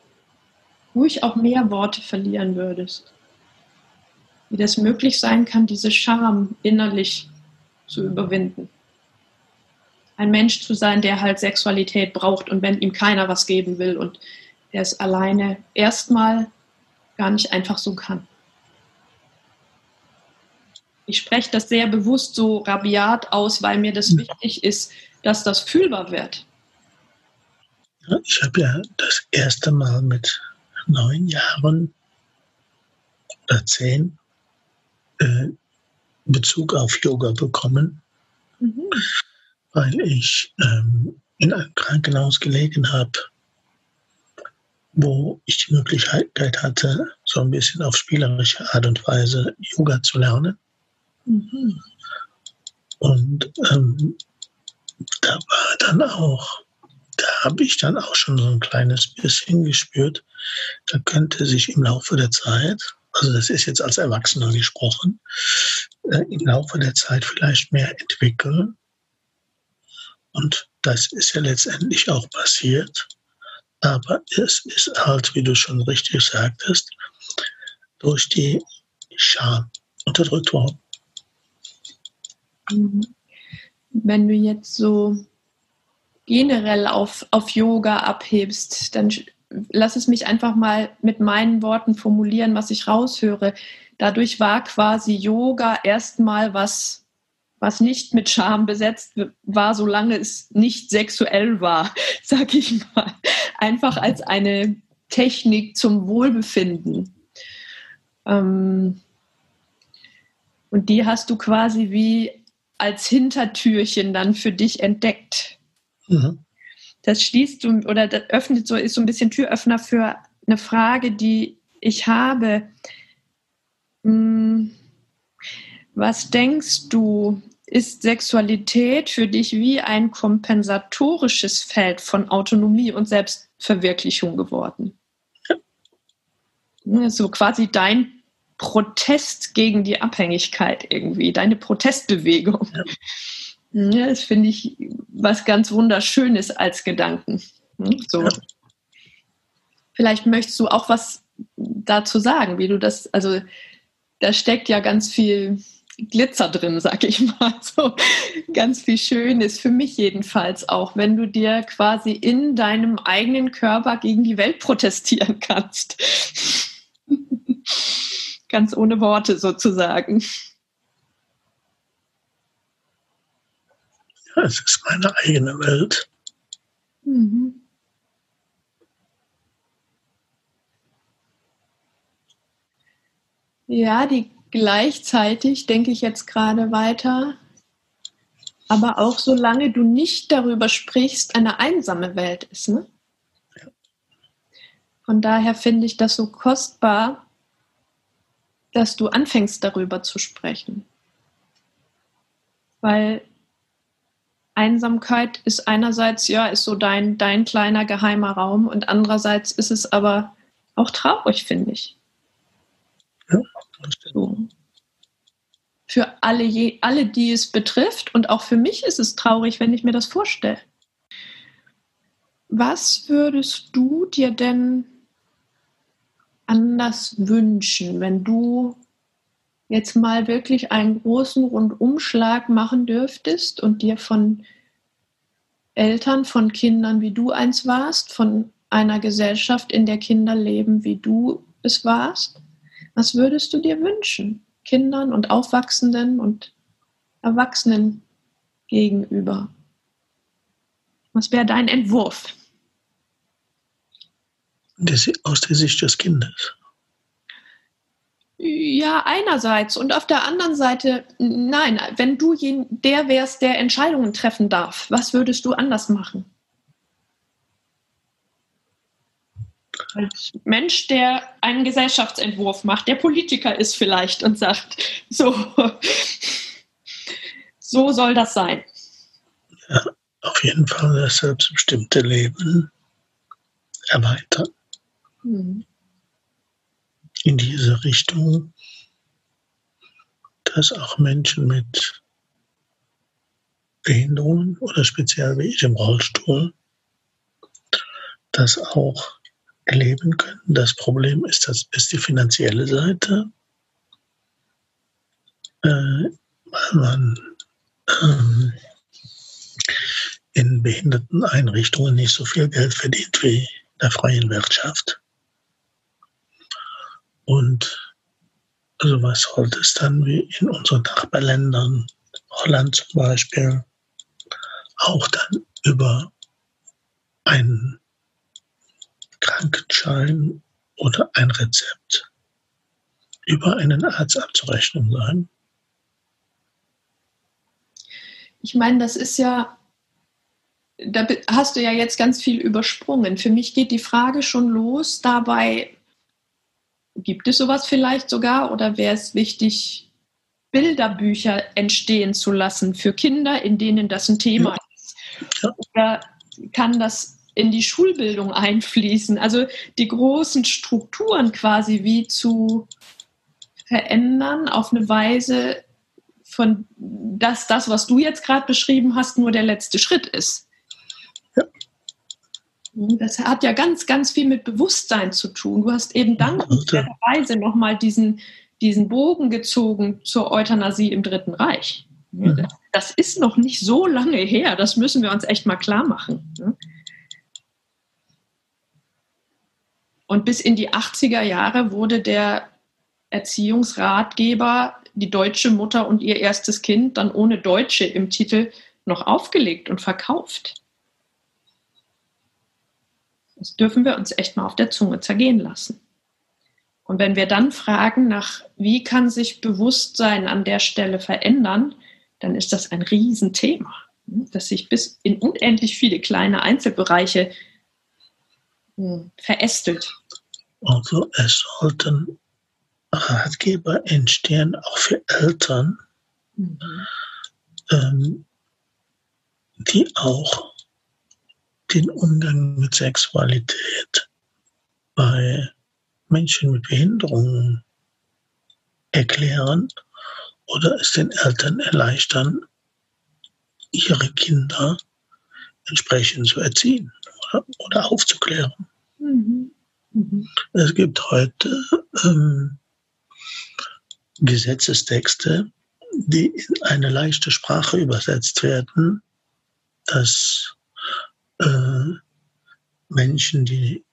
Speaker 1: ruhig auch mehr Worte verlieren würdest. Wie das möglich sein kann, diese Scham innerlich zu überwinden. Ein Mensch zu sein, der halt Sexualität braucht und wenn ihm keiner was geben will und der es alleine erstmal gar nicht einfach so kann. Ich spreche das sehr bewusst so rabiat aus, weil mir das wichtig ist, dass das fühlbar wird.
Speaker 3: Ich habe ja das erste Mal mit neun Jahren oder zehn äh, Bezug auf Yoga bekommen, mhm. weil ich ähm, in einem Krankenhaus gelegen habe, wo ich die Möglichkeit hatte, so ein bisschen auf spielerische Art und Weise Yoga zu lernen. Und ähm, da war dann auch, da habe ich dann auch schon so ein kleines bisschen gespürt, da könnte sich im Laufe der Zeit, also das ist jetzt als Erwachsener gesprochen, äh, im Laufe der Zeit vielleicht mehr entwickeln. Und das ist ja letztendlich auch passiert. Aber es ist halt, wie du schon richtig sagtest, durch die Scham unterdrückt worden.
Speaker 1: Mhm. Wenn du jetzt so generell auf, auf Yoga abhebst, dann lass es mich einfach mal mit meinen Worten formulieren, was ich raushöre. Dadurch war quasi Yoga erstmal was, was nicht mit Scham besetzt war, solange es nicht sexuell war, sag ich mal. Einfach als eine Technik zum Wohlbefinden. Ähm, und die hast du quasi wie als Hintertürchen dann für dich entdeckt. Mhm. Das schließt du oder das öffnet so, ist so ein bisschen Türöffner für eine Frage, die ich habe. Hm, was denkst du, ist Sexualität für dich wie ein kompensatorisches Feld von Autonomie und Selbstverwirklichung geworden? Ja. So quasi dein Protest gegen die Abhängigkeit irgendwie, deine Protestbewegung. Ja. Ja, das finde ich was ganz Wunderschönes als Gedanken. Hm, so. Ja. Vielleicht möchtest du auch was dazu sagen, wie du das, also da steckt ja ganz viel Glitzer drin, sag ich mal. So ganz viel Schönes, für mich jedenfalls auch, wenn du dir quasi in deinem eigenen Körper gegen die Welt protestieren kannst. ganz ohne Worte sozusagen.
Speaker 3: Ja, es ist meine eigene Welt. Mhm.
Speaker 1: Ja, die gleichzeitig denke ich jetzt gerade weiter, aber auch solange du nicht darüber sprichst, eine einsame Welt ist. Ne? Ja. Von daher finde ich das so kostbar, dass du anfängst darüber zu sprechen. Weil Einsamkeit ist einerseits, ja, ist so dein, dein kleiner geheimer Raum und andererseits ist es aber auch traurig, finde ich. Ja, so. Für alle, je, alle, die es betrifft und auch für mich ist es traurig, wenn ich mir das vorstelle. Was würdest du dir denn anders wünschen, wenn du jetzt mal wirklich einen großen Rundumschlag machen dürftest und dir von Eltern, von Kindern, wie du eins warst, von einer Gesellschaft, in der Kinder leben, wie du es warst, was würdest du dir wünschen? Kindern und Aufwachsenden und Erwachsenen gegenüber? Was wäre dein Entwurf?
Speaker 3: Aus der Sicht des Kindes.
Speaker 1: Ja, einerseits. Und auf der anderen Seite, nein, wenn du der wärst, der Entscheidungen treffen darf, was würdest du anders machen? Als Mensch, der einen Gesellschaftsentwurf macht, der Politiker ist vielleicht und sagt, so, so soll das sein.
Speaker 3: Ja, auf jeden Fall das selbstbestimmte Leben erweitern. Mhm in diese Richtung, dass auch Menschen mit Behinderungen oder speziell wie ich im Rollstuhl das auch erleben können. Das Problem ist, das ist die finanzielle Seite, äh, weil man ähm, in behinderten Einrichtungen nicht so viel Geld verdient wie in der freien Wirtschaft. Und also was sollte es dann wie in unseren Nachbarländern, Holland zum Beispiel, auch dann über einen Krankenschein oder ein Rezept über einen Arzt abzurechnen sein?
Speaker 1: Ich meine, das ist ja da hast du ja jetzt ganz viel übersprungen. Für mich geht die Frage schon los dabei, gibt es sowas vielleicht sogar oder wäre es wichtig, Bilderbücher entstehen zu lassen für Kinder, in denen das ein Thema ist? Oder kann das in die Schulbildung einfließen? Also die großen Strukturen quasi wie zu verändern auf eine Weise, von dass das, was du jetzt gerade beschrieben hast, nur der letzte Schritt ist. Ja. Das hat ja ganz, ganz viel mit Bewusstsein zu tun. Du hast eben dankenswerterweise nochmal diesen, diesen Bogen gezogen zur Euthanasie im Dritten Reich. Mhm. Das ist noch nicht so lange her, das müssen wir uns echt mal klar machen. Und bis in die 80er Jahre wurde der Erziehungsratgeber die deutsche Mutter und ihr erstes Kind dann ohne Deutsche im Titel noch aufgelegt und verkauft. Das dürfen wir uns echt mal auf der Zunge zergehen lassen. Und wenn wir dann fragen nach, wie kann sich Bewusstsein an der Stelle verändern, dann ist das ein Riesenthema, das sich bis in unendlich viele kleine Einzelbereiche hm, verästelt.
Speaker 3: Also es sollten Ratgeber entstehen auch für Eltern, mhm. ähm, die auch den Umgang mit Sexualität bei Menschen mit Behinderungen erklären oder es den Eltern erleichtern, ihre Kinder entsprechend zu erziehen oder, oder aufzuklären. Mhm. Mhm. Es gibt heute ähm, Gesetzestexte, die in eine leichte Sprache übersetzt werden, dass Menschen, die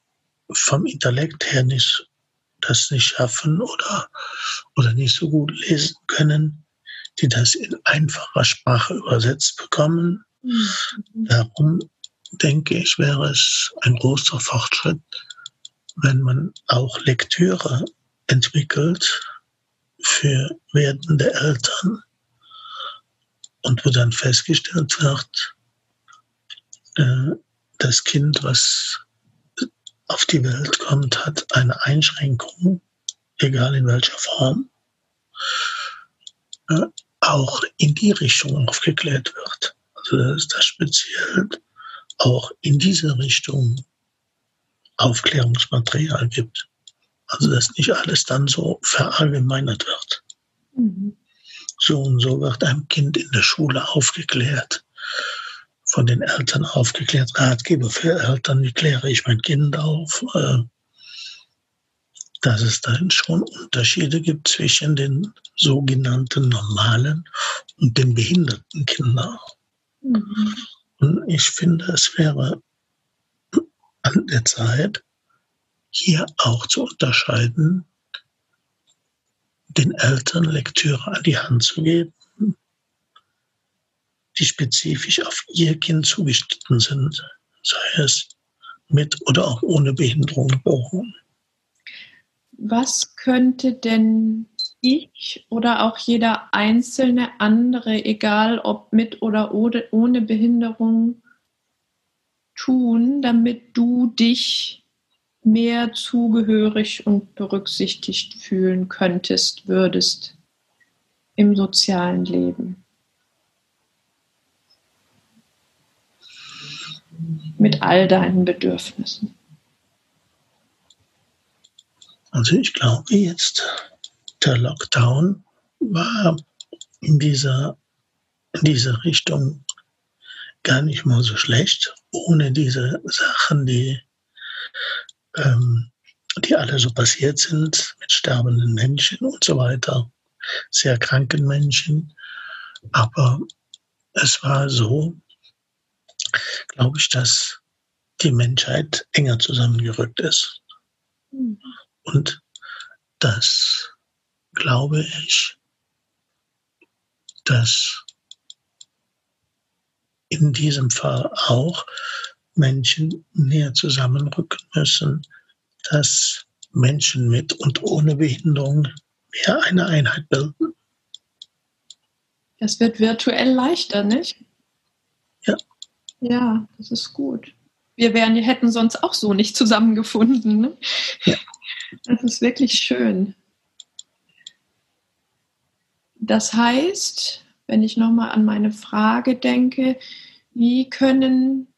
Speaker 3: vom Intellekt her nicht, das nicht schaffen oder, oder nicht so gut lesen können, die das in einfacher Sprache übersetzt bekommen. Mhm. Darum denke ich, wäre es ein großer Fortschritt, wenn man auch Lektüre entwickelt, für werdende Eltern und wo dann festgestellt wird, äh, das Kind, was auf die Welt kommt, hat eine Einschränkung, egal in welcher Form, äh, auch in die Richtung aufgeklärt wird. Also dass das speziell auch in diese Richtung Aufklärungsmaterial gibt. Also dass nicht alles dann so verallgemeinert wird. Mhm. So und so wird ein Kind in der Schule aufgeklärt, von den Eltern aufgeklärt, Ratgeber für Eltern, wie kläre ich mein Kind auf, äh, dass es dann schon Unterschiede gibt zwischen den sogenannten normalen und den behinderten Kindern. Mhm. Und ich finde, es wäre an der Zeit, hier auch zu unterscheiden, den Eltern Lektüre an die Hand zu geben, die spezifisch auf ihr Kind zugeschnitten sind, sei es mit oder auch ohne Behinderung geboren.
Speaker 1: Was könnte denn ich oder auch jeder einzelne andere, egal ob mit oder ohne Behinderung, tun, damit du dich mehr zugehörig und berücksichtigt fühlen könntest, würdest im sozialen Leben. Mit all deinen Bedürfnissen.
Speaker 3: Also ich glaube jetzt, der Lockdown war in dieser, in dieser Richtung gar nicht mal so schlecht, ohne diese Sachen, die ähm, die alle so passiert sind mit sterbenden Menschen und so weiter, sehr kranken Menschen. Aber es war so, glaube ich, dass die Menschheit enger zusammengerückt ist. Und das glaube ich, dass in diesem Fall auch Menschen näher zusammenrücken müssen, dass Menschen mit und ohne Behinderung mehr eine Einheit bilden.
Speaker 1: Das wird virtuell leichter, nicht?
Speaker 3: Ja.
Speaker 1: Ja, das ist gut. Wir wären, hätten sonst auch so nicht zusammengefunden. Ne? Ja. Das ist wirklich schön. Das heißt, wenn ich nochmal an meine Frage denke, wie können,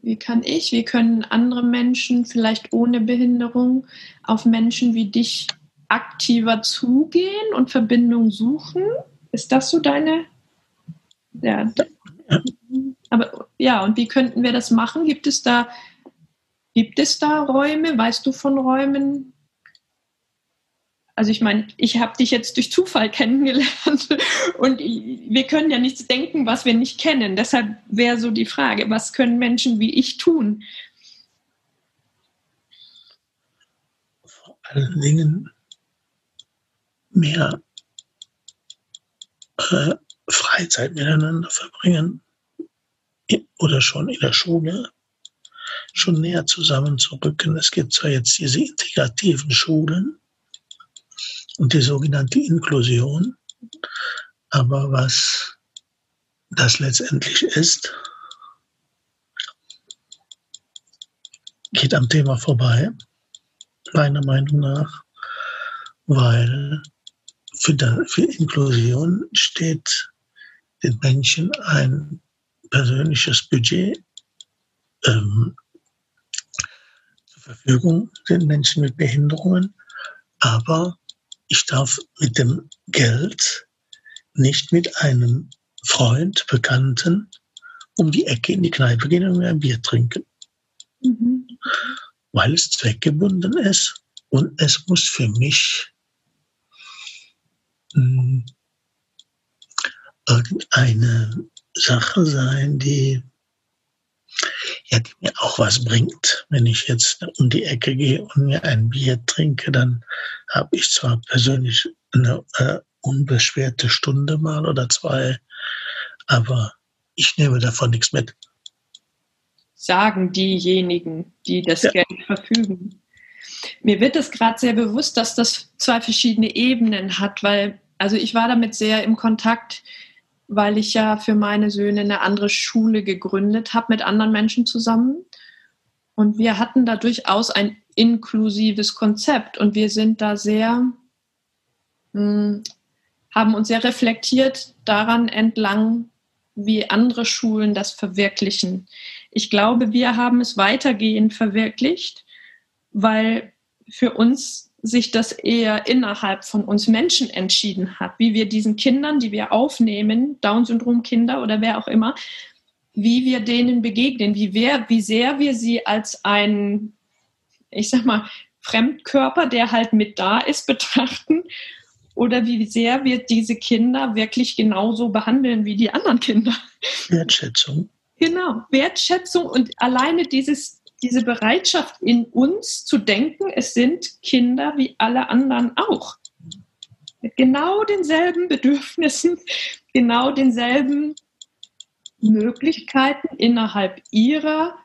Speaker 1: wie kann ich, wie können andere Menschen vielleicht ohne Behinderung auf Menschen wie dich aktiver zugehen und Verbindung suchen? Ist das so deine? Ja. Aber ja, und wie könnten wir das machen? Gibt es da, gibt es da Räume? Weißt du von Räumen, also ich meine, ich habe dich jetzt durch Zufall kennengelernt und wir können ja nichts denken, was wir nicht kennen. Deshalb wäre so die Frage, was können Menschen wie ich tun?
Speaker 3: Vor allen Dingen mehr äh, Freizeit miteinander verbringen oder schon in der Schule schon näher zusammenzurücken. Es gibt zwar jetzt diese integrativen Schulen, und die sogenannte Inklusion. Aber was das letztendlich ist, geht am Thema vorbei, meiner Meinung nach, weil für, Inklusion steht den Menschen ein persönliches Budget ähm, zur Verfügung, den Menschen mit Behinderungen, aber ich darf mit dem Geld nicht mit einem Freund, Bekannten um die Ecke in die Kneipe gehen und ein Bier trinken. Mhm. Weil es zweckgebunden ist und es muss für mich mh, hm, irgendeine Sache sein, die ja, die mir auch was bringt. Wenn ich jetzt um die Ecke gehe und mir ein Bier trinke, dann habe ich zwar persönlich eine äh, unbeschwerte Stunde mal oder zwei, aber ich nehme davon nichts mit.
Speaker 1: Sagen diejenigen, die das ja. Geld verfügen. Mir wird es gerade sehr bewusst, dass das zwei verschiedene Ebenen hat, weil, also ich war damit sehr im Kontakt, weil ich ja für meine Söhne eine andere Schule gegründet habe mit anderen Menschen zusammen. Und wir hatten da durchaus ein inklusives Konzept und wir sind da sehr, mh, hm, haben uns sehr reflektiert daran entlang, wie andere Schulen das verwirklichen. Ich glaube, wir haben es weitergehend verwirklicht, weil für uns sich das eher innerhalb von uns Menschen entschieden hat, wie wir diesen Kindern, die wir aufnehmen, Down-Syndrom-Kinder oder wer auch immer, wie wir denen begegnen, wie, wer, wie sehr wir sie als ein, ich sag mal, Fremdkörper, der halt mit da ist, betrachten oder wie sehr wir diese Kinder wirklich genauso behandeln wie die anderen Kinder.
Speaker 3: Wertschätzung.
Speaker 1: Genau, Wertschätzung und alleine dieses diese Bereitschaft in uns zu denken, es sind Kinder wie alle anderen auch. Mit genau denselben Bedürfnissen, genau denselben Möglichkeiten innerhalb ihrer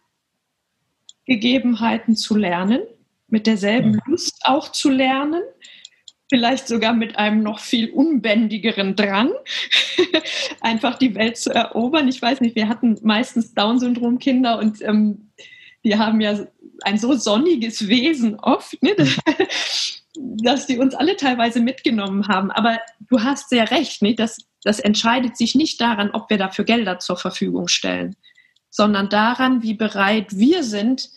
Speaker 1: Gegebenheiten zu lernen, mit derselben Lust auch zu lernen, vielleicht sogar mit einem noch viel unbändigeren Drang, einfach die Welt zu erobern. Ich weiß nicht, wir hatten meistens Down-Syndrom-Kinder und ähm, die haben ja ein so sonniges Wesen oft, ne? dass die uns alle teilweise mitgenommen haben. Aber du hast sehr recht, ne? das, das entscheidet sich nicht daran, ob wir dafür Gelder zur Verfügung stellen, sondern daran, wie bereit wir sind,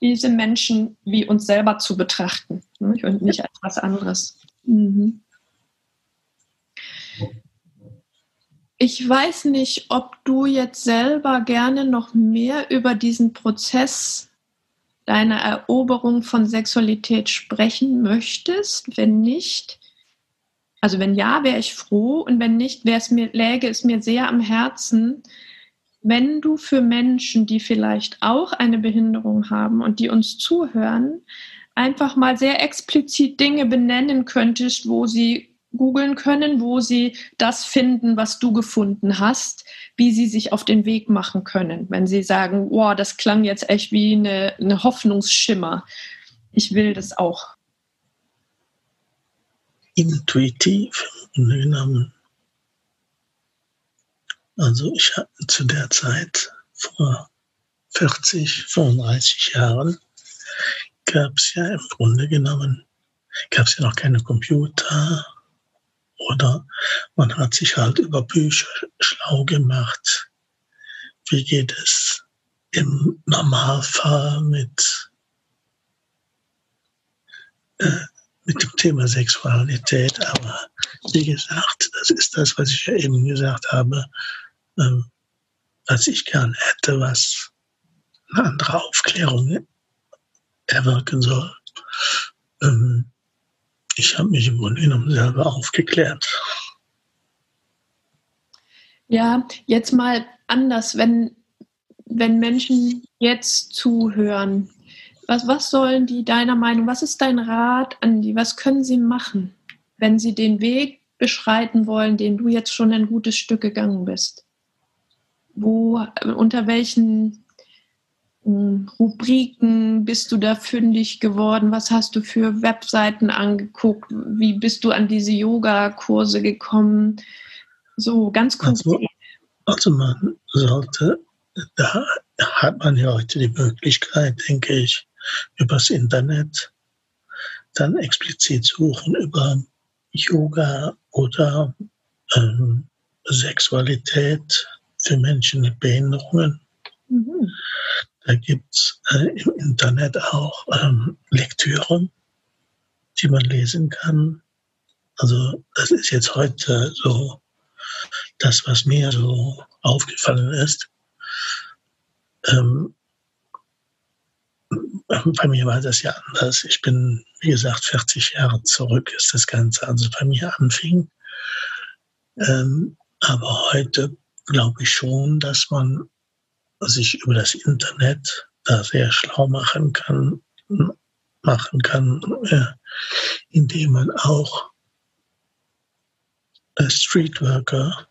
Speaker 1: diese Menschen wie uns selber zu betrachten ne? und nicht als was anderes. Mhm. Ich weiß nicht, ob du jetzt selber gerne noch mehr über diesen Prozess deiner Eroberung von Sexualität sprechen möchtest. Wenn nicht, also wenn ja, wäre ich froh und wenn nicht, wäre es mir, läge es mir sehr am Herzen, wenn du für Menschen, die vielleicht auch eine Behinderung haben und die uns zuhören, einfach mal sehr explizit Dinge benennen könntest, wo sie googeln können, wo sie das finden, was du gefunden hast, wie sie sich auf den Weg machen können. Wenn sie sagen, wow, das klang jetzt echt wie eine, eine Hoffnungsschimmer. Ich will das auch.
Speaker 3: Intuitiv, genommen, Also ich hatte zu der Zeit vor 40, 35 Jahren gab es ja im Grunde genommen, gab es ja noch keine Computer oder man hat sich halt über Bücher schlau gemacht. Wie geht es im Normalfall mit, äh, mit dem Thema Sexualität? Aber wie gesagt, das ist das, was ich ja eben gesagt habe, ähm, was ich gern hätte, was eine andere Aufklärung erwirken soll. Ähm, ich habe mich im Grunde genommen selber aufgeklärt.
Speaker 1: Ja, jetzt mal anders, wenn, wenn Menschen jetzt zuhören, was, was sollen die deiner Meinung, was ist dein Rat an die, was können sie machen, wenn sie den Weg beschreiten wollen, den du jetzt schon ein gutes Stück gegangen bist? Wo, unter welchen Rubriken bist du da fündig geworden? Was hast du für Webseiten angeguckt? Wie bist du an diese Yoga-Kurse gekommen? So ganz
Speaker 3: konkret. Also, also man sollte, da hat man ja heute die Möglichkeit, denke ich, übers Internet dann explizit suchen über Yoga oder ähm, Sexualität für Menschen mit Behinderungen. Mhm. Da gibt es äh, im Internet auch ähm, Lektüren, die man lesen kann. Also das ist jetzt heute so das, was mir so aufgefallen ist. Ähm, bei mir war das ja anders. Ich bin, wie gesagt, 40 Jahre zurück ist das Ganze, also bei mir anfing. Ähm, aber heute glaube ich schon, dass man sich über das Internet da sehr schlau machen kann, machen kann, äh, indem man auch äh, Streetworker,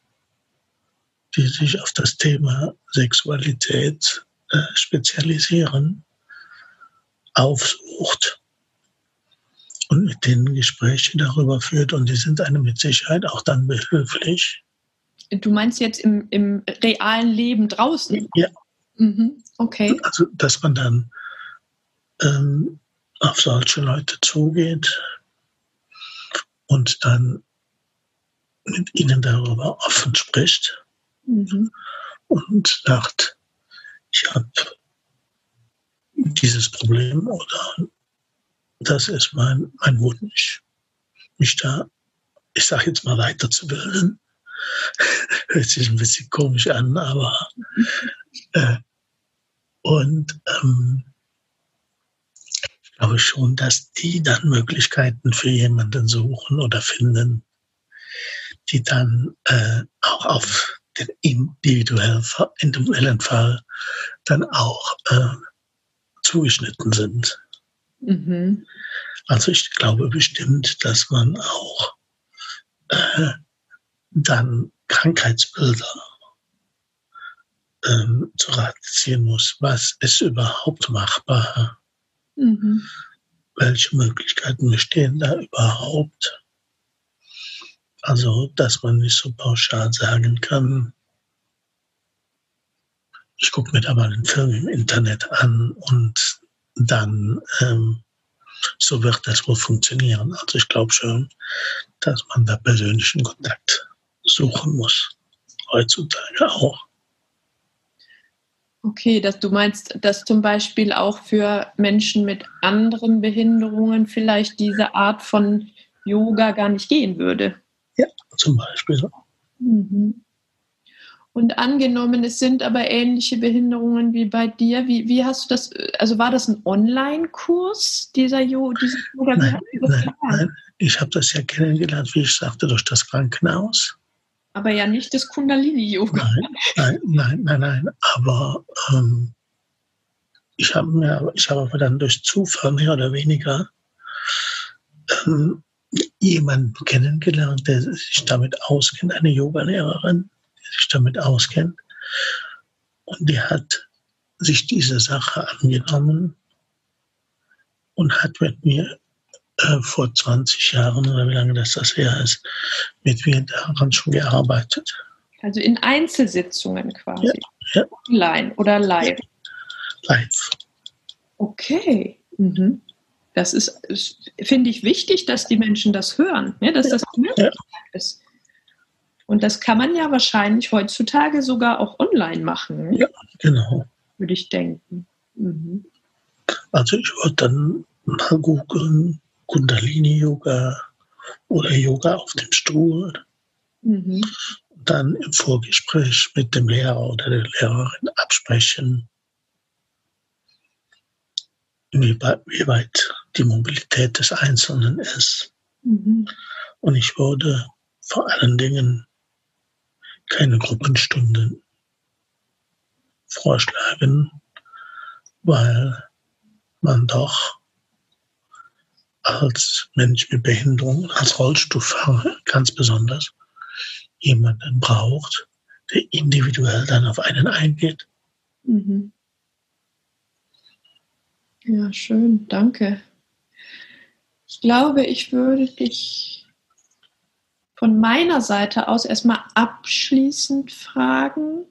Speaker 3: die sich auf das Thema Sexualität äh, spezialisieren, aufsucht und mit denen Gespräche darüber führt. Und die sind einem mit Sicherheit auch dann behilflich,
Speaker 1: Du meinst jetzt im, im realen Leben draußen?
Speaker 3: Ja.
Speaker 1: Mhm. Okay.
Speaker 3: Also, dass man dann ähm, auf solche Leute zugeht und dann mit ihnen darüber offen spricht mhm. und sagt, ich habe dieses Problem oder das ist mein, mein Wunsch, mich da, ich sage jetzt mal, weiterzubilden Hört sich ein bisschen komisch an, aber äh, und ähm, ich glaube schon, dass die dann Möglichkeiten für jemanden suchen oder finden, die dann äh, auch auf den individuellen, individuellen Fall dann auch äh, zugeschnitten sind. Mhm. Also ich glaube bestimmt, dass man auch äh, dann Krankheitsbilder ähm, zu Rate ziehen muss. Was ist überhaupt machbar? Mhm. Welche Möglichkeiten bestehen da überhaupt? Also, dass man nicht so pauschal sagen kann, ich gucke mir da mal einen Film im Internet an und dann ähm, so wird das wohl funktionieren. Also ich glaube schon, dass man da persönlichen Kontakt suchen muss. Heutzutage auch.
Speaker 1: Okay, dass du meinst, dass zum Beispiel auch für Menschen mit anderen Behinderungen vielleicht diese Art von Yoga gar nicht gehen würde.
Speaker 3: Ja, zum Beispiel. Mhm.
Speaker 1: Und angenommen, es sind aber ähnliche Behinderungen wie bei dir. Wie, wie hast du das, also war das ein Online-Kurs, dieser jo, Yoga?
Speaker 3: Nein, nein, nein, ich habe das ja kennengelernt, wie ich sagte, durch das Krankenhaus
Speaker 1: aber ja nicht das Kundalini-Yoga.
Speaker 3: Nein, nein, nein, nein. Aber ähm, ich habe mir, ich habe aber dann durch Zufall mehr oder weniger ähm, jemanden kennengelernt, der sich damit auskennt, eine Yogalehrerin, die sich damit auskennt. Und die hat sich diese Sache angenommen und hat mit mir äh, vor 20 Jahren oder wie lange das das her ist, mit mir daran schon gearbeitet.
Speaker 1: Also in Einzelsitzungen quasi.
Speaker 3: Ja, ja.
Speaker 1: Online oder live.
Speaker 3: Live.
Speaker 1: Okay. Mhm. Das ist, finde ich, wichtig, dass die Menschen das hören, ne? dass das möglich
Speaker 3: Ja.
Speaker 1: ist. Und das kann man ja wahrscheinlich heutzutage sogar auch online machen, ne?
Speaker 3: Ja. Genau.
Speaker 1: würde ich denken. Mhm.
Speaker 3: Also ich würde dann mal googeln, Kundalini-Yoga oder Yoga auf dem Stuhl.
Speaker 1: Mhm.
Speaker 3: Dann im Vorgespräch mit dem Lehrer oder der Lehrerin absprechen, wie weit, die Mobilität des Einzelnen ist.
Speaker 1: Mhm.
Speaker 3: Und ich würde vor allen Dingen keine Gruppenstunden vorschlagen, weil man doch als Mensch mit Behinderung, als Rollstuhlfahrer ganz besonders, jemanden braucht, der individuell dann auf einen eingeht.
Speaker 1: Mhm. Ja, schön, danke. Ich glaube, ich würde dich von meiner Seite aus erstmal abschließend fragen,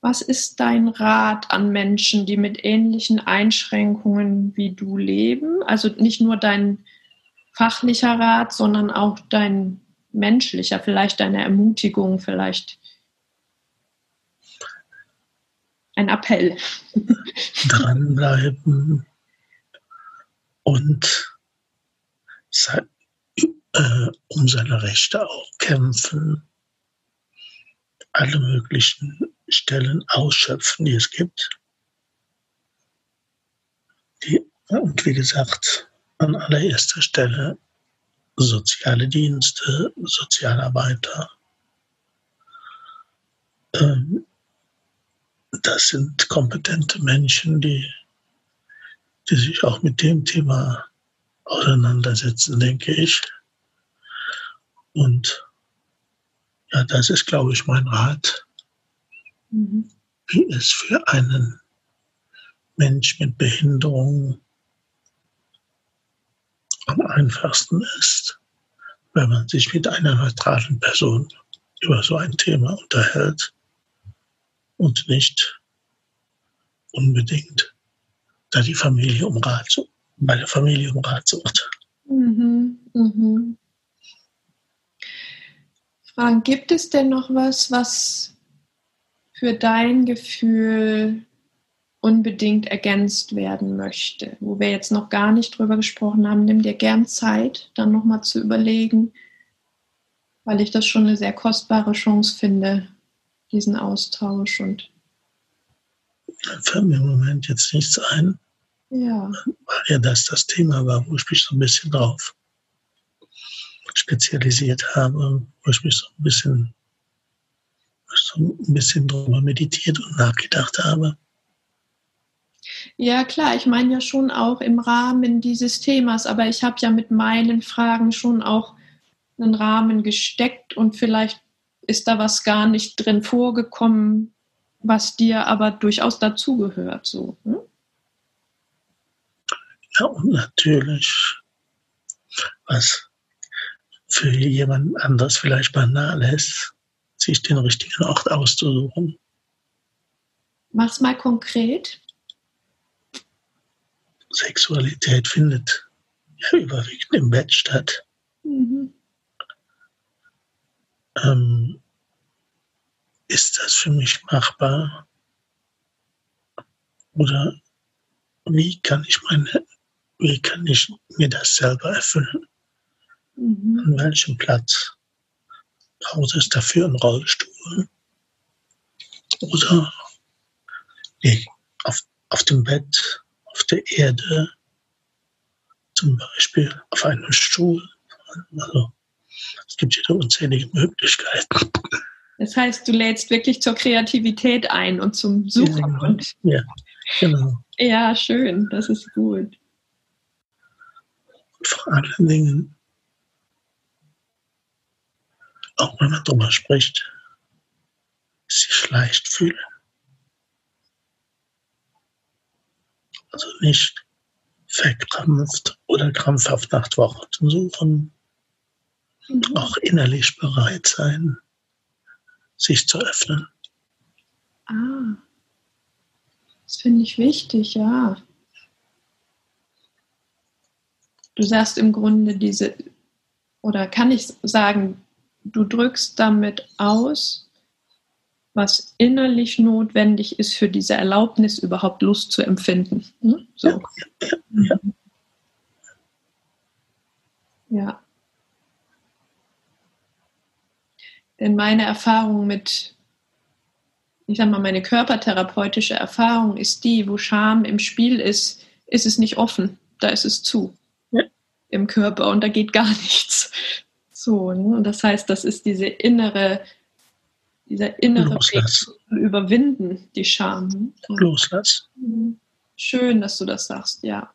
Speaker 1: was ist dein Rat an Menschen, die mit ähnlichen Einschränkungen wie du leben? Also nicht nur dein fachlicher Rat, sondern auch dein menschlicher, vielleicht deine Ermutigung, vielleicht ein Appell.
Speaker 3: Dranbleiben und äh, um seine Rechte auch kämpfen, alle möglichen Stellen ausschöpfen, die es gibt. Die, und wie gesagt, an allererster Stelle soziale Dienste, Sozialarbeiter. Ähm, das sind kompetente Menschen, die, die sich auch mit dem Thema auseinandersetzen, denke ich. Und ja, das ist, glaube ich, mein Rat,
Speaker 1: Mhm.
Speaker 3: wie es für einen Mensch mit Behinderung am einfachsten ist, wenn man sich mit einer neutralen Person über so ein Thema unterhält und nicht unbedingt da die Familie um Rat, bei der Familie um Rat sucht.
Speaker 1: Mhm, mhm. Frank, gibt es denn noch was, was für dein Gefühl unbedingt ergänzt werden möchte, wo wir jetzt noch gar nicht drüber gesprochen haben? Nimm dir gern Zeit, dann nochmal zu überlegen, weil ich das schon eine sehr kostbare Chance finde, diesen Austausch und
Speaker 3: Da fällt mir im Moment jetzt nichts ein,
Speaker 1: ja,
Speaker 3: weil ja das das Thema war, wo ich mich so ein bisschen drauf spezialisiert habe, wo ich mich so ein bisschen, so ein bisschen drüber meditiert und nachgedacht habe.
Speaker 1: Ja, klar, ich meine ja schon auch im Rahmen dieses Themas, aber ich habe ja mit meinen Fragen schon auch einen Rahmen gesteckt und vielleicht ist da was gar nicht drin vorgekommen, was dir aber durchaus dazugehört. So, hm?
Speaker 3: Ja, und natürlich, was für jemand anderes vielleicht banal ist, sich den richtigen Ort auszusuchen.
Speaker 1: Mach's mal konkret.
Speaker 3: Sexualität findet ja überwiegend im Bett statt.
Speaker 1: Mhm.
Speaker 3: Ähm, ist das für mich machbar? Oder wie kann ich meine, wie kann ich mir das selber erfüllen?
Speaker 1: Mhm.
Speaker 3: An welchem Platz? Braucht es dafür einen Rollstuhl? Oder nee, auf, auf dem Bett, auf der Erde, zum Beispiel auf einem Stuhl. Also, es gibt jede unzählige Möglichkeiten.
Speaker 1: Das heißt, du lädst wirklich zur Kreativität ein und zum Suchen.
Speaker 3: Ja.
Speaker 1: Und,
Speaker 3: Ja, genau.
Speaker 1: ja, schön, das ist gut.
Speaker 3: Und vor allen Dingen, auch wenn man drüber spricht, sich leicht fühlen. Also nicht verkrampft oder krampfhaft nach Worten suchen,
Speaker 1: Mhm.
Speaker 3: auch innerlich bereit sein, sich zu öffnen.
Speaker 1: Ah, das finde ich wichtig, ja. Du sagst im Grunde diese, oder kann ich sagen, du drückst damit aus, was innerlich notwendig ist für diese Erlaubnis, überhaupt Lust zu empfinden. Hm? So. Ja, ja, ja. ja. Denn meine Erfahrung mit, ich sag mal, meine körpertherapeutische Erfahrung ist die, wo Scham im Spiel ist, ist es nicht offen, da ist es zu im Körper und da geht gar nichts. So, ne? und das heißt, das ist diese innere, dieser innere Loslass. Überwinden, die Scham.
Speaker 3: Loslass.
Speaker 1: Mhm. Schön, dass du das sagst, ja.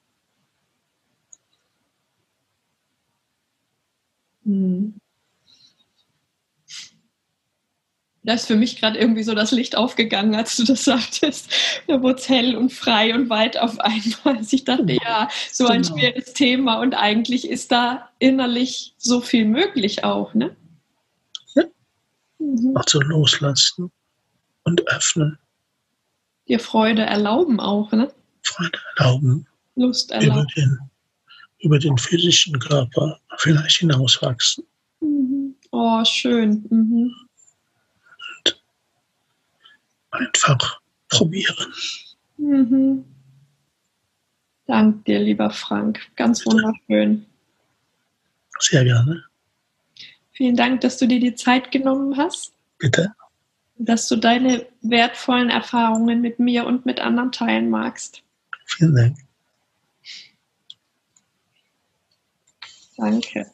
Speaker 1: Hm da ist für mich gerade irgendwie so das Licht aufgegangen, als du das sagtest. Da wurde es hell und frei und weit auf einmal. Also ich dachte, ja, so ein genau. schweres Thema und eigentlich ist da innerlich so viel möglich auch, ne?
Speaker 3: Ja. Mhm. Also loslassen und öffnen.
Speaker 1: Dir Freude erlauben auch, ne?
Speaker 3: Freude erlauben.
Speaker 1: Lust erlauben.
Speaker 3: Über den, über den physischen Körper vielleicht hinauswachsen.
Speaker 1: Mhm. Oh, schön. Mhm
Speaker 3: einfach probieren.
Speaker 1: Mhm. Dank dir, lieber Frank. Ganz wunderschön.
Speaker 3: Sehr gerne.
Speaker 1: Vielen Dank, dass du dir die Zeit genommen hast.
Speaker 3: Bitte.
Speaker 1: Dass du deine wertvollen Erfahrungen mit mir und mit anderen teilen magst.
Speaker 3: Vielen Dank.
Speaker 1: Danke.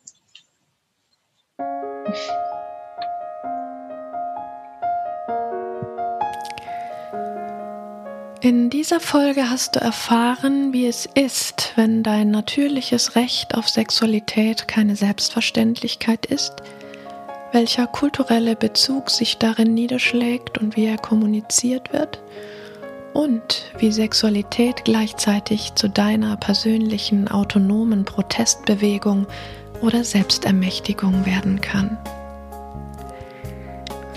Speaker 4: In dieser Folge hast du erfahren, wie es ist, wenn dein natürliches Recht auf Sexualität keine Selbstverständlichkeit ist, welcher kulturelle Bezug sich darin niederschlägt und wie er kommuniziert wird und wie Sexualität gleichzeitig zu deiner persönlichen autonomen Protestbewegung oder Selbstermächtigung werden kann.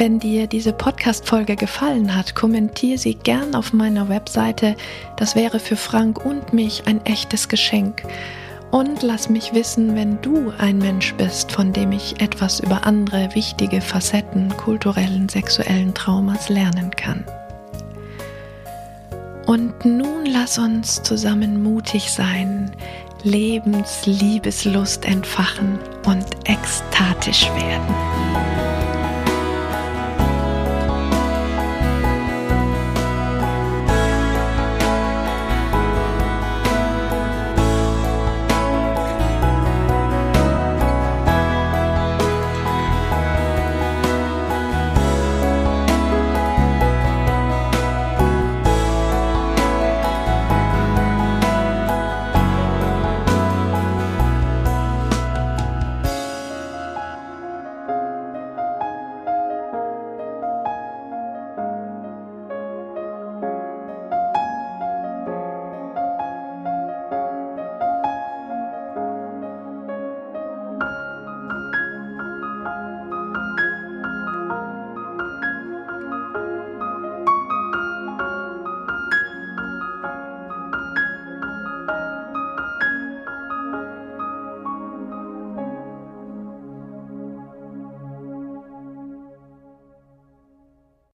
Speaker 4: Wenn dir diese Podcast-Folge gefallen hat, kommentiere sie gern auf meiner Webseite. Das wäre für Frank und mich ein echtes Geschenk. Und lass mich wissen, wenn du ein Mensch bist, von dem ich etwas über andere wichtige Facetten kulturellen sexuellen Traumas lernen kann. Und nun lass uns zusammen mutig sein, Lebens-Liebeslust entfachen und ekstatisch werden.